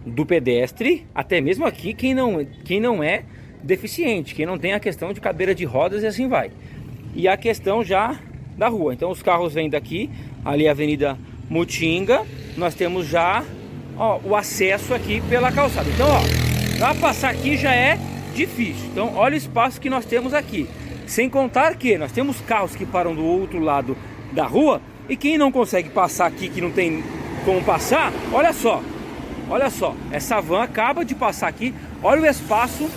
do pedestre, até mesmo aqui quem não, quem não é deficiente, quem não tem a questão de cadeira de rodas e assim vai. E a questão já da rua. Então os carros vêm daqui, ali a Avenida Mutinga, nós temos já ó, o acesso aqui pela calçada. Então, ó, para passar aqui já é difícil. Então, olha o espaço que nós temos aqui. Sem contar que nós temos carros que param do outro lado da rua e quem não consegue passar aqui, que não tem como passar, olha só. Olha só, essa van acaba de passar aqui. Olha o espaço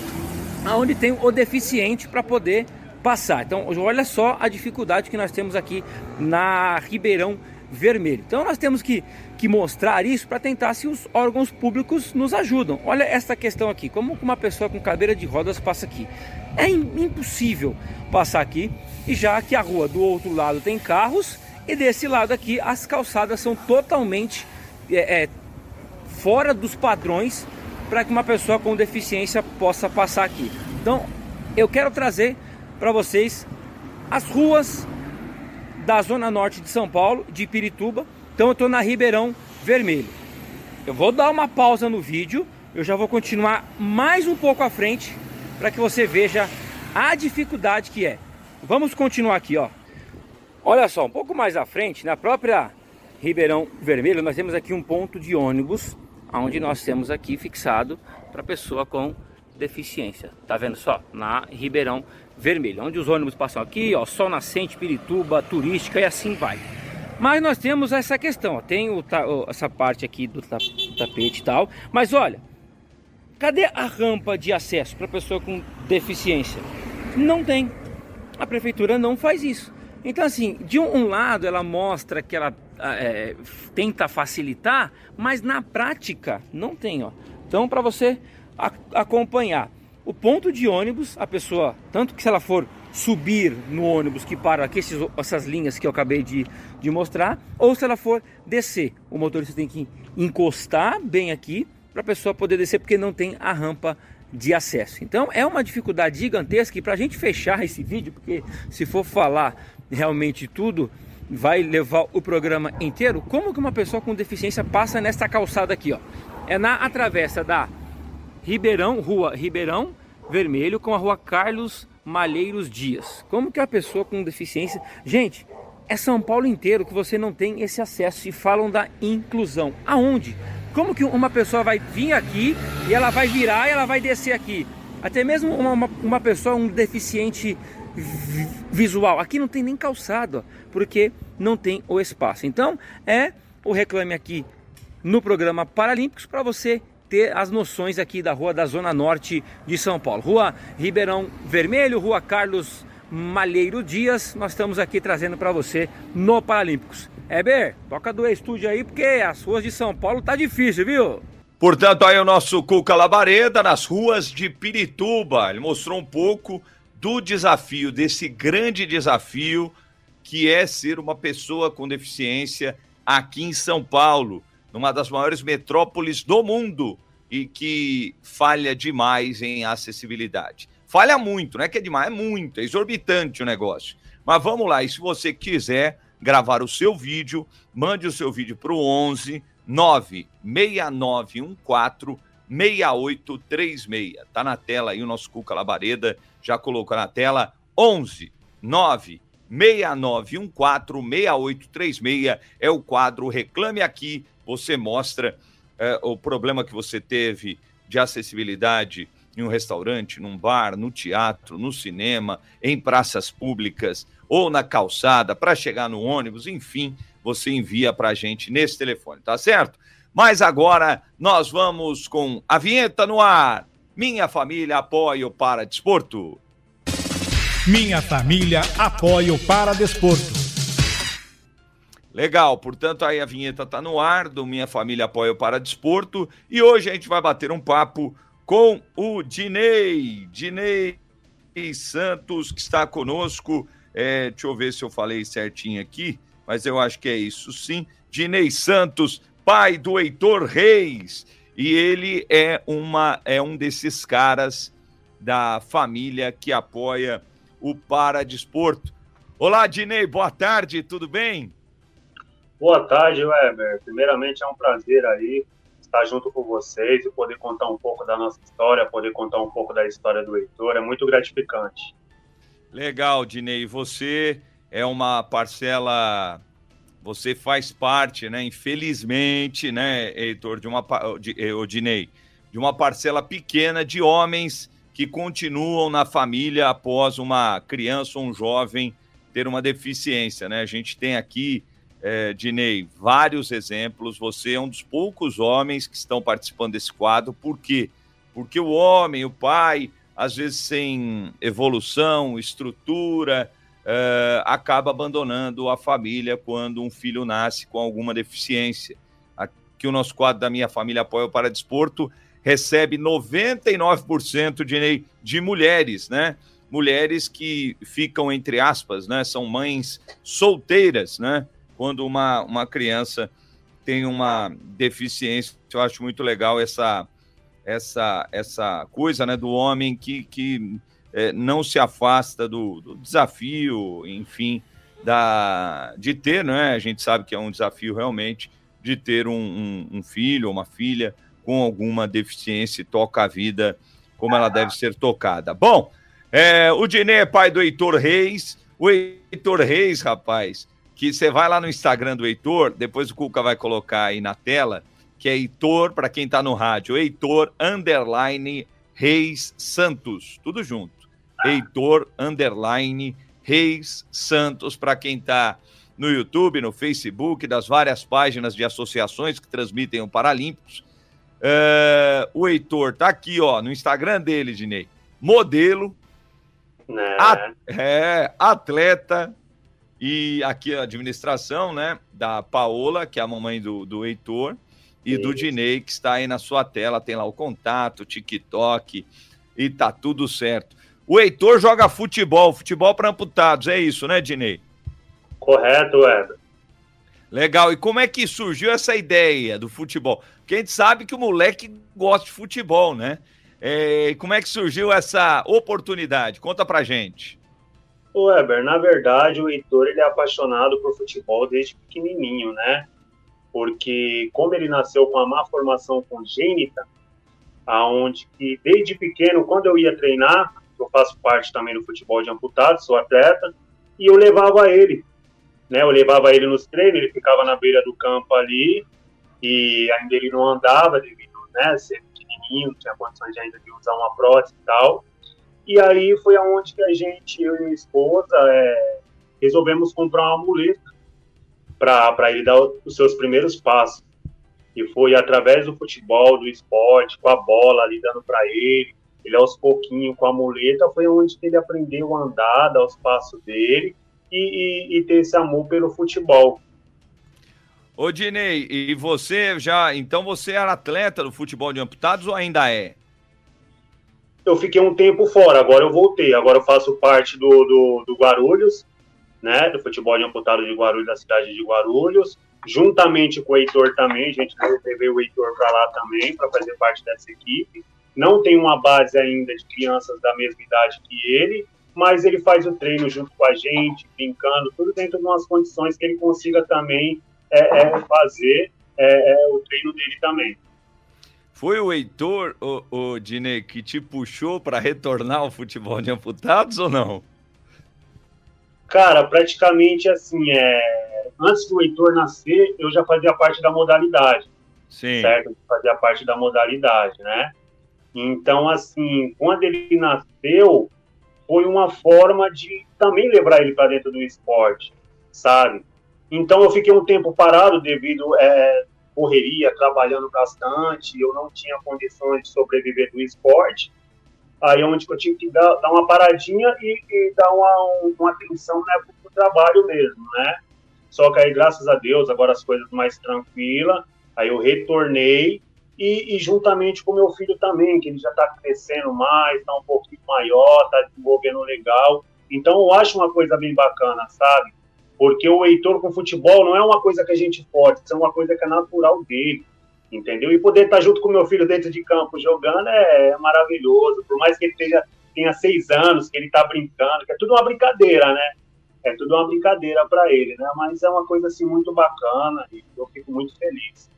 aonde tem o deficiente para poder passar. Então, olha só a dificuldade que nós temos aqui na Ribeirão Vermelho. Então, nós temos que, que mostrar isso para tentar se os órgãos públicos nos ajudam. Olha essa questão aqui: como uma pessoa com cadeira de rodas passa aqui? É impossível passar aqui, e já que a rua do outro lado tem carros e desse lado aqui, as calçadas são totalmente é, é, fora dos padrões para que uma pessoa com deficiência possa passar aqui. Então, eu quero trazer para vocês as ruas da zona norte de São Paulo, de Pirituba. Então, eu estou na Ribeirão Vermelho. Eu vou dar uma pausa no vídeo, eu já vou continuar mais um pouco à frente para que você veja a dificuldade que é. Vamos continuar aqui, ó. Olha só, um pouco mais à frente, na própria Ribeirão Vermelho, nós temos aqui um ponto de ônibus, onde nós temos aqui fixado para pessoa com deficiência. Tá vendo só? Na Ribeirão Vermelho, onde os ônibus passam aqui, ó, Sol Nascente, Pirituba, Turística e assim vai. Mas nós temos essa questão, ó, tem o, essa parte aqui do tapete e tal, mas olha, cadê a rampa de acesso para pessoa com deficiência? Não tem. A prefeitura não faz isso. Então, assim, de um lado ela mostra que ela ah, é, tenta facilitar, mas na prática não tem, ó. Então, para você acompanhar o ponto de ônibus, a pessoa, tanto que se ela for subir no ônibus que para aqui, esses, essas linhas que eu acabei de, de mostrar, ou se ela for descer, o motorista tem que encostar bem aqui para a pessoa poder descer, porque não tem a rampa de acesso. Então é uma dificuldade gigantesca e para a gente fechar esse vídeo, porque se for falar realmente tudo, vai levar o programa inteiro. Como que uma pessoa com deficiência passa nesta calçada aqui, ó? É na atravessa da Ribeirão, Rua Ribeirão Vermelho com a Rua Carlos Malheiros Dias. Como que a pessoa com deficiência, gente, é São Paulo inteiro que você não tem esse acesso e falam da inclusão. Aonde? Como que uma pessoa vai vir aqui e ela vai virar e ela vai descer aqui? Até mesmo uma, uma pessoa, um deficiente visual. Aqui não tem nem calçado, porque não tem o espaço. Então, é o reclame aqui no programa Paralímpicos para você ter as noções aqui da rua da Zona Norte de São Paulo. Rua Ribeirão Vermelho, Rua Carlos Malheiro Dias. Nós estamos aqui trazendo para você no Paralímpicos. Eber, toca do estúdio aí porque as ruas de São Paulo tá difícil, viu? Portanto, aí o nosso Cuca Labareda nas ruas de Pirituba. Ele mostrou um pouco do desafio, desse grande desafio que é ser uma pessoa com deficiência aqui em São Paulo, numa das maiores metrópoles do mundo e que falha demais em acessibilidade. Falha muito, não é que é demais, é muito, é exorbitante o negócio. Mas vamos lá, e se você quiser gravar o seu vídeo, mande o seu vídeo para o 11 96914 6836. Tá na tela aí o nosso Cuca Labareda já colocou na tela 11 9 6914-6836 é o quadro Reclame Aqui. Você mostra é, o problema que você teve de acessibilidade em um restaurante, num bar, no teatro, no cinema, em praças públicas ou na calçada, para chegar no ônibus, enfim, você envia para a gente nesse telefone, tá certo? Mas agora nós vamos com a vinheta no ar. Minha família apoia o Paradesporto. Minha família apoia o Paradesporto. Legal, portanto aí a vinheta tá no ar do Minha Família Apoia o Paradesporto e hoje a gente vai bater um papo com o Dinei, Dinei Santos, que está conosco. É, deixa eu ver se eu falei certinho aqui, mas eu acho que é isso sim. Dinei Santos, pai do Heitor Reis, e ele é, uma, é um desses caras da família que apoia o Paradesporto. Olá, Dinei, boa tarde, tudo bem? Boa tarde, Weber. Primeiramente é um prazer aí estar junto com vocês e poder contar um pouco da nossa história, poder contar um pouco da história do Heitor, é muito gratificante. Legal, Dinei. Você é uma parcela, você faz parte, né? Infelizmente, né, Heitor, de uma, de, eh, o Dinei, de uma parcela pequena de homens que continuam na família após uma criança ou um jovem ter uma deficiência, né? A gente tem aqui é, Dinei, vários exemplos. Você é um dos poucos homens que estão participando desse quadro. Por quê? Porque o homem, o pai, às vezes sem evolução, estrutura, é, acaba abandonando a família quando um filho nasce com alguma deficiência. Aqui o nosso quadro da Minha Família Apoia o Paradesporto recebe 99% de, de mulheres, né? Mulheres que ficam, entre aspas, né? São mães solteiras, né? quando uma, uma criança tem uma deficiência. Eu acho muito legal essa, essa, essa coisa né, do homem que, que é, não se afasta do, do, desafio, enfim, da, de ter, né? A gente sabe que é um desafio realmente de ter um, um, um filho ou uma filha com alguma deficiência e toca a vida como ela deve ser tocada. Bom, é, o Dinê é pai do Heitor Reis. O Heitor Reis, rapaz, que você vai lá no Instagram do Heitor, depois o Cuca vai colocar aí na tela, que é Heitor, para quem está no rádio, Heitor underline Reis Santos, tudo junto. Heitor underline Reis Santos, para quem está no YouTube, no Facebook, das várias páginas de associações que transmitem o Paralímpicos. Uh, o Heitor tá aqui, ó, no Instagram dele, Dinei. Modelo, né? at é, atleta, e aqui a administração, né, da Paola, que é a mamãe do, do Heitor, e Isso. do Dinei, que está aí na sua tela, tem lá o contato, TikTok, e tá tudo certo. O Heitor joga futebol, futebol para amputados, é isso, né, Dinei? Correto, Eder. Legal, e como é que surgiu essa ideia do futebol? Porque a gente sabe que o moleque gosta de futebol, né? É, como é que surgiu essa oportunidade? Conta pra gente. O Weber, na verdade, o Heitor ele é apaixonado por futebol desde pequenininho, né? Porque como ele nasceu com a má formação congênita, aonde que desde pequeno, quando eu ia treinar, eu faço parte também do futebol de amputado, sou atleta, e eu levava ele, né? Eu levava ele nos treinos, ele ficava na beira do campo ali, e ainda ele não andava devido, né, ser pequenininho, tinha condições de ainda de usar uma prótese e tal. E aí foi aonde que a gente, eu e minha esposa, é, resolvemos comprar uma muleta para ele dar os seus primeiros passos. E foi através do futebol, do esporte, com a bola ali dando para ele, ele aos pouquinhos com a muleta, foi onde ele aprendeu a andar, dar os passos dele e, e, e ter esse amor pelo futebol. Ô Dinei, e você já, então você era atleta do futebol de amputados ou ainda é? eu fiquei um tempo fora, agora eu voltei. Agora eu faço parte do, do, do Guarulhos, né? Do futebol de amputado de Guarulhos, da cidade de Guarulhos. Juntamente com o Heitor também, a gente levar o Heitor para lá também, para fazer parte dessa equipe. Não tem uma base ainda de crianças da mesma idade que ele, mas ele faz o treino junto com a gente, brincando, tudo dentro de umas condições que ele consiga também é, é, fazer é, é o treino dele também. Foi o Heitor, o, o Dine, que te puxou para retornar ao futebol de amputados ou não? Cara, praticamente assim, é... antes do Heitor nascer, eu já fazia parte da modalidade. Sim. Certo? Fazia parte da modalidade, né? Então, assim, quando ele nasceu, foi uma forma de também levar ele para dentro do esporte, sabe? Então, eu fiquei um tempo parado devido é, correria, trabalhando bastante, eu não tinha condições de sobreviver do esporte. Aí é onde eu tive que dar, dar uma paradinha e, e dar uma, uma atenção né, para o trabalho mesmo, né? Só que aí, graças a Deus, agora as coisas mais tranquilas, aí eu retornei e, e, juntamente com meu filho também, que ele já está crescendo mais, está um pouquinho maior, está desenvolvendo legal. Então eu acho uma coisa bem bacana, sabe? Porque o Heitor com futebol não é uma coisa que a gente pode, é uma coisa que é natural dele, entendeu? E poder estar tá junto com meu filho dentro de campo jogando é, é maravilhoso. Por mais que ele tenha, tenha seis anos, que ele está brincando, que é tudo uma brincadeira, né? É tudo uma brincadeira para ele, né? Mas é uma coisa assim muito bacana e eu fico muito feliz.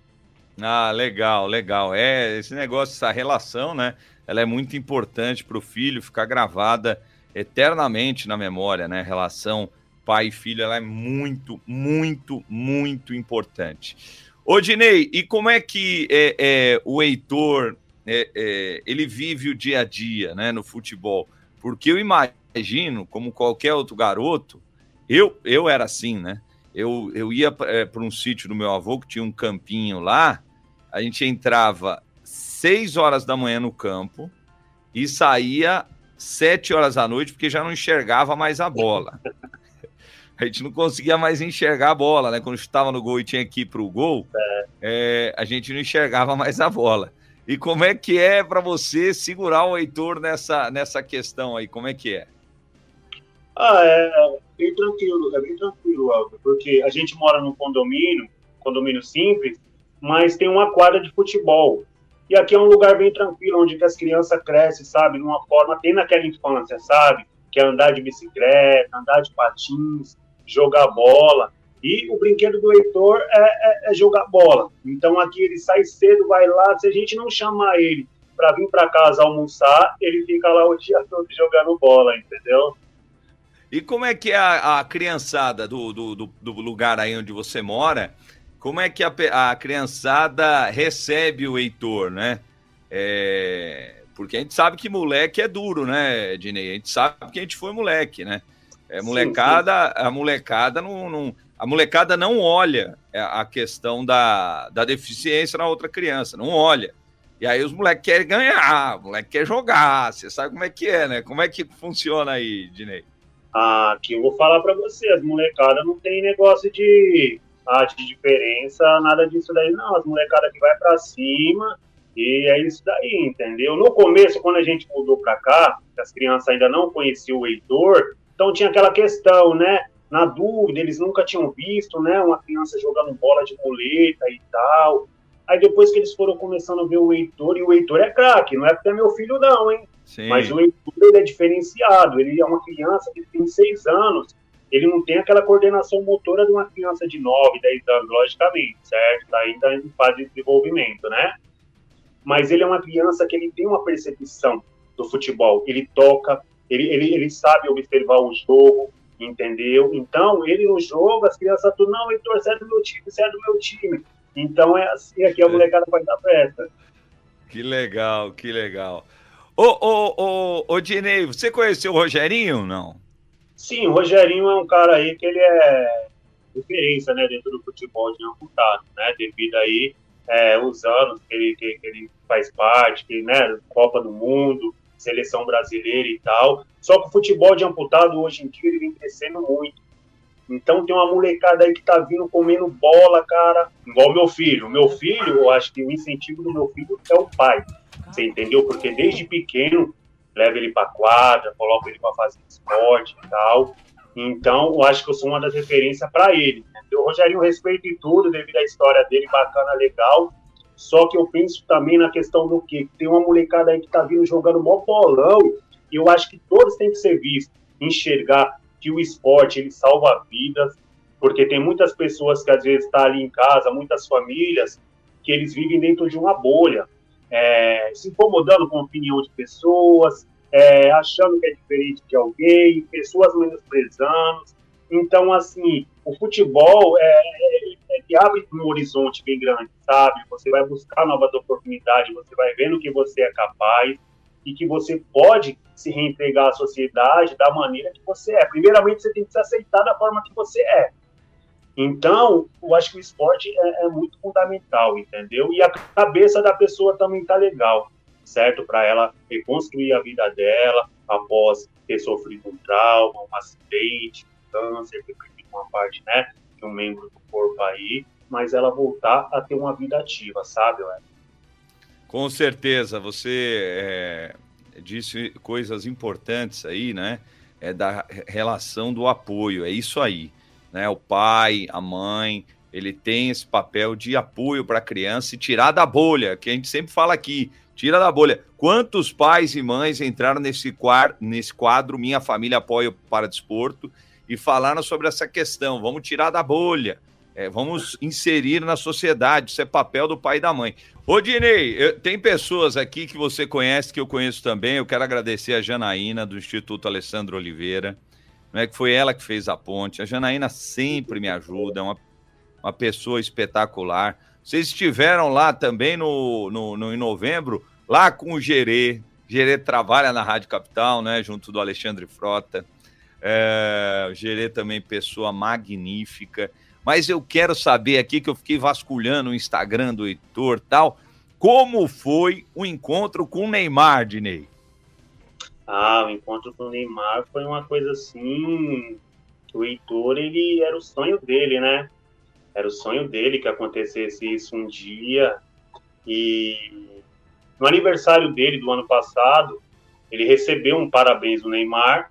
Ah, legal, legal. É, esse negócio, essa relação, né? Ela é muito importante para o filho ficar gravada eternamente na memória, né? Relação pai e filho, ela é muito, muito, muito importante. Ô, Dinei, e como é que é, é o Heitor, é, é, ele vive o dia a dia, né, no futebol? Porque eu imagino, como qualquer outro garoto, eu, eu era assim, né? Eu, eu ia é, para um sítio do meu avô, que tinha um campinho lá, a gente entrava seis horas da manhã no campo e saía sete horas da noite, porque já não enxergava mais a bola. A gente não conseguia mais enxergar a bola, né? Quando estava no gol e tinha que ir para o gol, é. É, a gente não enxergava mais a bola. E como é que é para você segurar o Heitor nessa, nessa questão aí? Como é que é? Ah, é bem tranquilo, é bem tranquilo, Aldo, porque a gente mora num condomínio, condomínio simples, mas tem uma quadra de futebol. E aqui é um lugar bem tranquilo, onde as crianças crescem, sabe? Numa forma, tem naquela infância, sabe? Que é andar de bicicleta, andar de patins, jogar bola. E o brinquedo do Heitor é, é, é, jogar bola. Então aqui ele sai cedo, vai lá. Se a gente não chamar ele para vir para casa almoçar, ele fica lá o dia todo jogando bola, entendeu? E como é que é a, a criançada do, do, do, do lugar aí onde você mora? Como é que a, a criançada recebe o Heitor, né? É, porque a gente sabe que moleque é duro, né, Dinei? A gente sabe que a gente foi moleque, né? É, molecada, sim, sim. a molecada não, não, a molecada não olha a questão da, da deficiência na outra criança, não olha. E aí os moleques querem ganhar, o moleque quer jogar, você sabe como é que é, né? Como é que funciona aí, Dinei? Ah, aqui eu vou falar para você, as molecadas não tem negócio de ah, de diferença, nada disso daí, não. As molecadas que vai para cima e é isso daí, entendeu? No começo, quando a gente mudou para cá, as crianças ainda não conheciam o Heitor, então tinha aquela questão, né? Na dúvida, eles nunca tinham visto, né? Uma criança jogando bola de boleta e tal. Aí depois que eles foram começando a ver o Heitor, e o Heitor é craque, não é porque é meu filho, não, hein? Sim. Mas o Heitor ele é diferenciado, ele é uma criança que tem seis anos, ele não tem aquela coordenação motora de uma criança de 9, 10 anos, logicamente, certo? Está ainda em fase de desenvolvimento, né? Mas ele é uma criança que ele tem uma percepção do futebol, ele toca, ele, ele, ele sabe observar o jogo, entendeu? Então, ele no jogo, as crianças tudo, não, Heitor, você é do meu time, você é do meu time. Então é assim, aqui a é. molecada vai dar festa. Que legal, que legal. Ô, ô, ô, ô, Dinei, você conheceu o Rogerinho não? Sim, o Rogerinho é um cara aí que ele é referência, né, dentro do futebol de amputado, né, devido aí é, os anos que ele, que, que, ele faz parte, que, né, Copa do Mundo, seleção brasileira e tal. Só que o futebol de amputado hoje em dia ele vem crescendo muito. Então tem uma molecada aí que tá vindo comendo bola, cara, igual meu filho. Meu filho, eu acho que o incentivo do meu filho é o pai. Você entendeu? Porque desde pequeno leva ele para quadra, coloca ele para fazer esporte e tal. Então, eu acho que eu sou uma das referências para ele. O Rogerinho respeito em tudo, devido à história dele, bacana, legal. Só que eu penso também na questão do que tem uma molecada aí que tá vindo jogando mó bolão, e eu acho que todos têm que ser vistos, enxergar que o esporte ele salva vidas, porque tem muitas pessoas que às vezes estão tá ali em casa, muitas famílias, que eles vivem dentro de uma bolha é, se incomodando com a opinião de pessoas, é, achando que é diferente de alguém, pessoas menosprezando. Então, assim, o futebol é, é, é, abre um horizonte bem grande, sabe? Você vai buscar novas oportunidades, você vai vendo que você é capaz e que você pode se reentregar à sociedade da maneira que você é. Primeiramente, você tem que se aceitar da forma que você é. Então, eu acho que o esporte é, é muito fundamental, entendeu? E a cabeça da pessoa também tá legal, certo? Para ela reconstruir a vida dela após ter sofrido um trauma, um acidente, um câncer, ter perdido uma parte, né, de um membro do corpo aí, mas ela voltar a ter uma vida ativa, sabe, Ué? Com certeza, você é, disse coisas importantes aí, né? É da relação do apoio, é isso aí, né? O pai, a mãe, ele tem esse papel de apoio para a criança e tirar da bolha, que a gente sempre fala aqui, tira da bolha. Quantos pais e mães entraram nesse quadro, nesse quadro Minha Família Apoia para Desporto e falaram sobre essa questão? Vamos tirar da bolha, é, vamos inserir na sociedade, isso é papel do pai e da mãe. Ô, Dinei, eu, tem pessoas aqui que você conhece, que eu conheço também. Eu quero agradecer a Janaína, do Instituto Alessandro Oliveira, né, que foi ela que fez a ponte. A Janaína sempre me ajuda, é uma, uma pessoa espetacular. Vocês estiveram lá também no, no, no, em novembro, lá com o Gerê. Gerê trabalha na Rádio Capital, né, junto do Alexandre Frota. É, Gerê também, pessoa magnífica. Mas eu quero saber aqui, que eu fiquei vasculhando o Instagram do Heitor tal, como foi o encontro com o Neymar, Dinei? Ah, o encontro com o Neymar foi uma coisa assim. O Heitor, ele era o sonho dele, né? Era o sonho dele que acontecesse isso um dia. E no aniversário dele do ano passado, ele recebeu um parabéns do Neymar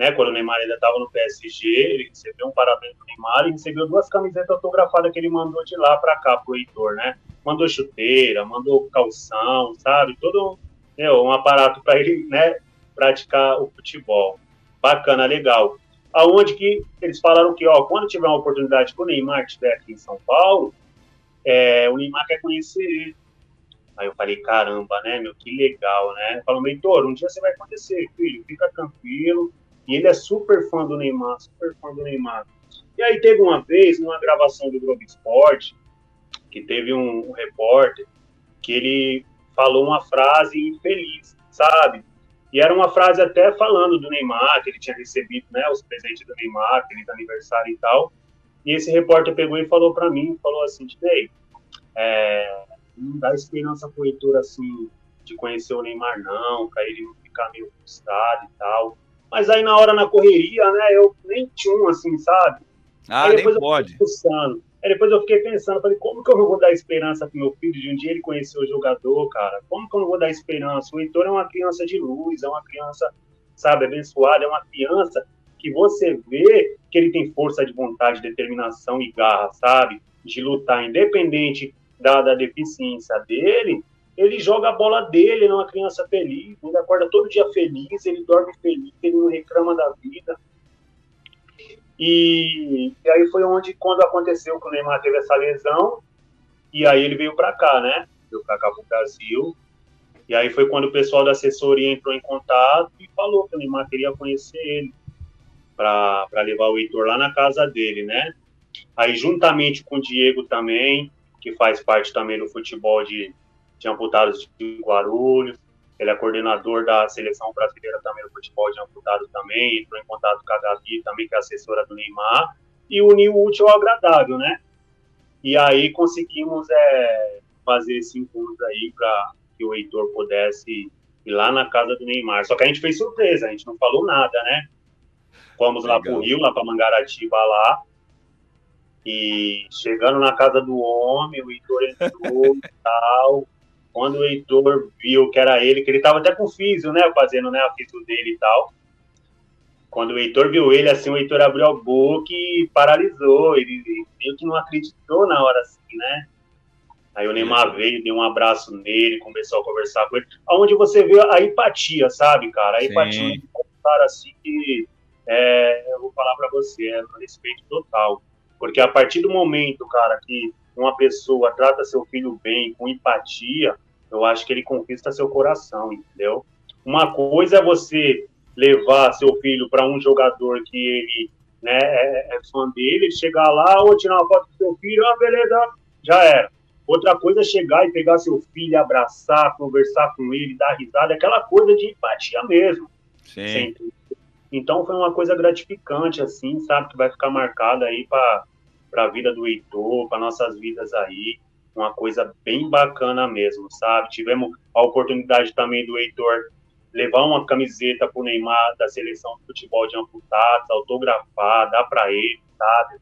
né, quando o Neymar ainda estava no PSG, ele recebeu um parabéns do Neymar e recebeu duas camisetas autografadas que ele mandou de lá para cá pro Heitor, né? Mandou chuteira, mandou calção, sabe? Todo né, um aparato para ele, né, praticar o futebol. Bacana, legal. Aonde que eles falaram que, ó, quando tiver uma oportunidade que o Neymar estiver aqui em São Paulo, é, o Neymar quer conhecer ele. Aí eu falei, caramba, né, meu, que legal, né? Falou, Heitor, um dia você vai acontecer, filho, fica tranquilo, e ele é super fã do Neymar, super fã do Neymar. E aí teve uma vez, numa gravação do Globo Esporte, que teve um, um repórter que ele falou uma frase infeliz, sabe? E era uma frase até falando do Neymar, que ele tinha recebido né, os presentes do Neymar, feliz aniversário e tal. E esse repórter pegou e falou para mim, falou assim, Ney, é, não dá esperança pro Heitor, assim, de conhecer o Neymar não, para ele não ficar meio frustrado e tal. Mas aí na hora na correria, né, eu nem tinha um assim, sabe? Ah, aí nem pode. Pensando, aí depois eu fiquei pensando, falei, como que eu não vou dar esperança pro meu filho de um dia ele conhecer o jogador, cara? Como que eu não vou dar esperança? O Heitor é uma criança de luz, é uma criança, sabe, abençoada, é uma criança que você vê que ele tem força de vontade, determinação e garra, sabe? De lutar, independente da, da deficiência dele, ele joga a bola dele, ele é uma criança feliz, ele acorda todo dia feliz, ele dorme feliz, ele não reclama da vida. E, e aí foi onde, quando aconteceu que o Neymar teve essa lesão, e aí ele veio para cá, né? Veio para cá pro Brasil. E aí foi quando o pessoal da assessoria entrou em contato e falou que o Neymar queria conhecer ele para levar o Heitor lá na casa dele, né? Aí juntamente com o Diego também, que faz parte também do futebol de, de amputados de Guarulhos, ele é coordenador da seleção brasileira também do futebol de amputados também, entrou em contato com a Gabi também, que é assessora do Neymar, e uniu o útil ao agradável, né? E aí conseguimos é, fazer esse encontro aí para que o Heitor pudesse ir lá na casa do Neymar. Só que a gente fez surpresa, a gente não falou nada, né? Fomos Legal. lá pro Rio, lá para Mangaratiba lá, e chegando na casa do homem, o Heitor entrou e tal, quando o Heitor viu que era ele, que ele estava até com o físio, né, fazendo né, a físio dele e tal. Quando o Heitor viu ele, assim, o Heitor abriu a boca e paralisou. Ele meio que não acreditou na hora, assim, né? Aí o Neymar veio, deu um abraço nele, começou a conversar com ele. Onde você vê a empatia, sabe, cara? A empatia de um cara assim que, é, eu vou falar para você, é um respeito total. Porque a partir do momento, cara, que uma pessoa trata seu filho bem, com empatia, eu acho que ele conquista seu coração, entendeu? Uma coisa é você levar seu filho para um jogador que ele né, é, é fã dele, ele chegar lá, ou tirar uma foto do seu filho, ah, beleza, já era. Outra coisa é chegar e pegar seu filho, abraçar, conversar com ele, dar risada, aquela coisa de empatia mesmo. Sim. Sempre. Então foi uma coisa gratificante, assim, sabe, que vai ficar marcada aí para a vida do Heitor, para nossas vidas aí. Uma coisa bem bacana mesmo, sabe? Tivemos a oportunidade também do Heitor levar uma camiseta pro Neymar da seleção de futebol de amputados, autografar, dar para ele, sabe?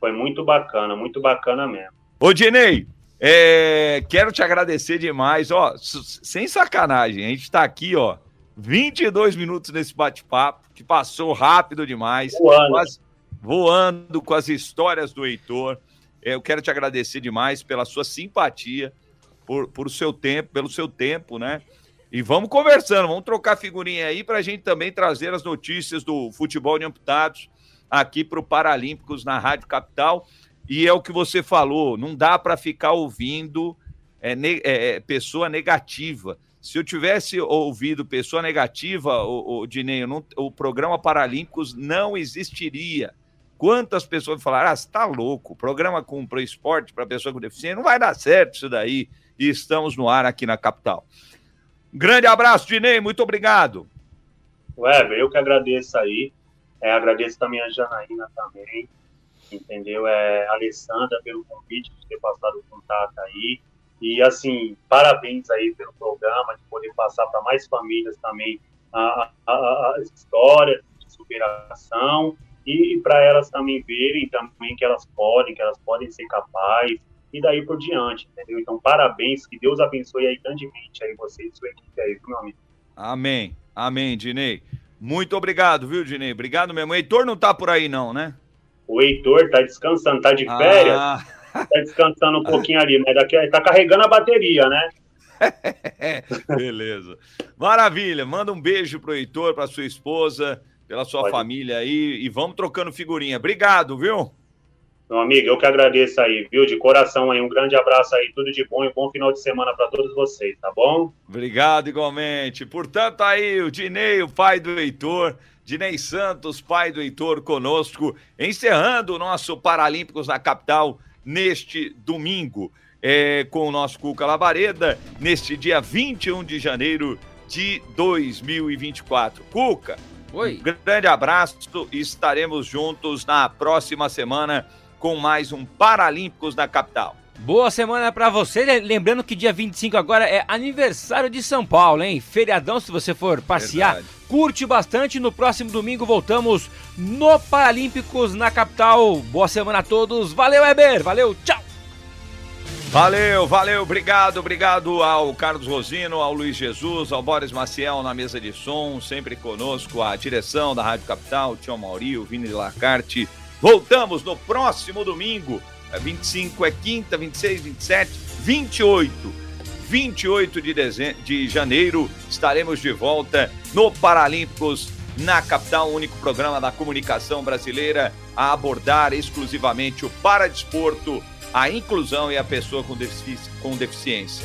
Foi muito bacana, muito bacana mesmo. Ô, Dinei, é, quero te agradecer demais, ó, sem sacanagem, a gente tá aqui, ó, 22 minutos nesse bate-papo, que passou rápido demais, quase voando com as histórias do Heitor. Eu quero te agradecer demais pela sua simpatia, por, por seu tempo, pelo seu tempo, né? E vamos conversando, vamos trocar figurinha aí para a gente também trazer as notícias do futebol de amputados aqui para o Paralímpicos na Rádio Capital. E é o que você falou, não dá para ficar ouvindo é, ne- é, é, pessoa negativa. Se eu tivesse ouvido pessoa negativa, o, o Dinei, o programa Paralímpicos não existiria. Quantas pessoas falaram, ah, você tá louco, programa com pro esporte para pessoa com deficiência, não vai dar certo isso daí. E estamos no ar aqui na capital. Grande abraço, Dinei, muito obrigado. Weber, eu que agradeço aí. É, agradeço também a Janaína também, entendeu? É, a Alessandra pelo convite de ter passado o contato aí. E, assim, parabéns aí pelo programa, de poder passar para mais famílias também a, a, a, as histórias de superação e, para elas também verem também que elas podem, que elas podem ser capazes e daí por diante, entendeu? Então, parabéns, que Deus abençoe aí grandemente aí você e sua equipe aí, meu amigo. Amém, amém, Dinei. Muito obrigado, viu, Dinei? Obrigado mesmo. O Heitor não tá por aí, não, né? O Heitor tá descansando, tá de férias, Ah, tá descansando um pouquinho ali, mas daqui tá carregando a bateria, né? beleza. Maravilha. Manda um beijo pro Heitor, pra sua esposa, pela sua Pode. família aí e vamos trocando figurinha. Obrigado, viu? Meu amigo, eu que agradeço aí, viu? De coração aí, um grande abraço aí, tudo de bom e bom final de semana para todos vocês, tá bom? Obrigado igualmente. Portanto, aí o Dinei, o pai do Heitor, Dinei Santos, pai do Heitor, conosco, encerrando o nosso Paralímpicos na capital neste domingo, é, com o nosso Cuca Labareda, neste dia 21 de janeiro de 2024. Cuca, Oi. um grande abraço e estaremos juntos na próxima semana com mais um Paralímpicos na capital. Boa semana pra você. Le- Lembrando que dia 25 agora é aniversário de São Paulo, hein? Feriadão, se você for passear, Verdade. curte bastante. No próximo domingo voltamos no Paralímpicos na capital. Boa semana a todos. Valeu, Weber. Valeu, tchau. Valeu, valeu, obrigado, obrigado ao Carlos Rosino, ao Luiz Jesus, ao Boris Maciel na mesa de som, sempre conosco, a direção da Rádio Capital, o Tio Mauri, o Vini Lacarte. Voltamos no próximo domingo, é 25 é quinta, 26, 27, 28. 28 de, de janeiro estaremos de volta no Paralímpicos na capital, o único programa da comunicação brasileira a abordar exclusivamente o paradesporto, a inclusão e a pessoa com, defici com deficiência.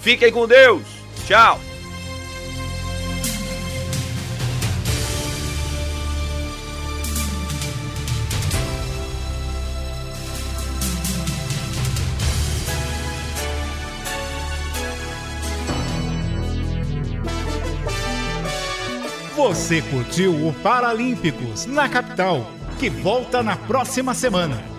Fiquem com Deus. Tchau. Você curtiu o Paralímpicos na capital, que volta na próxima semana.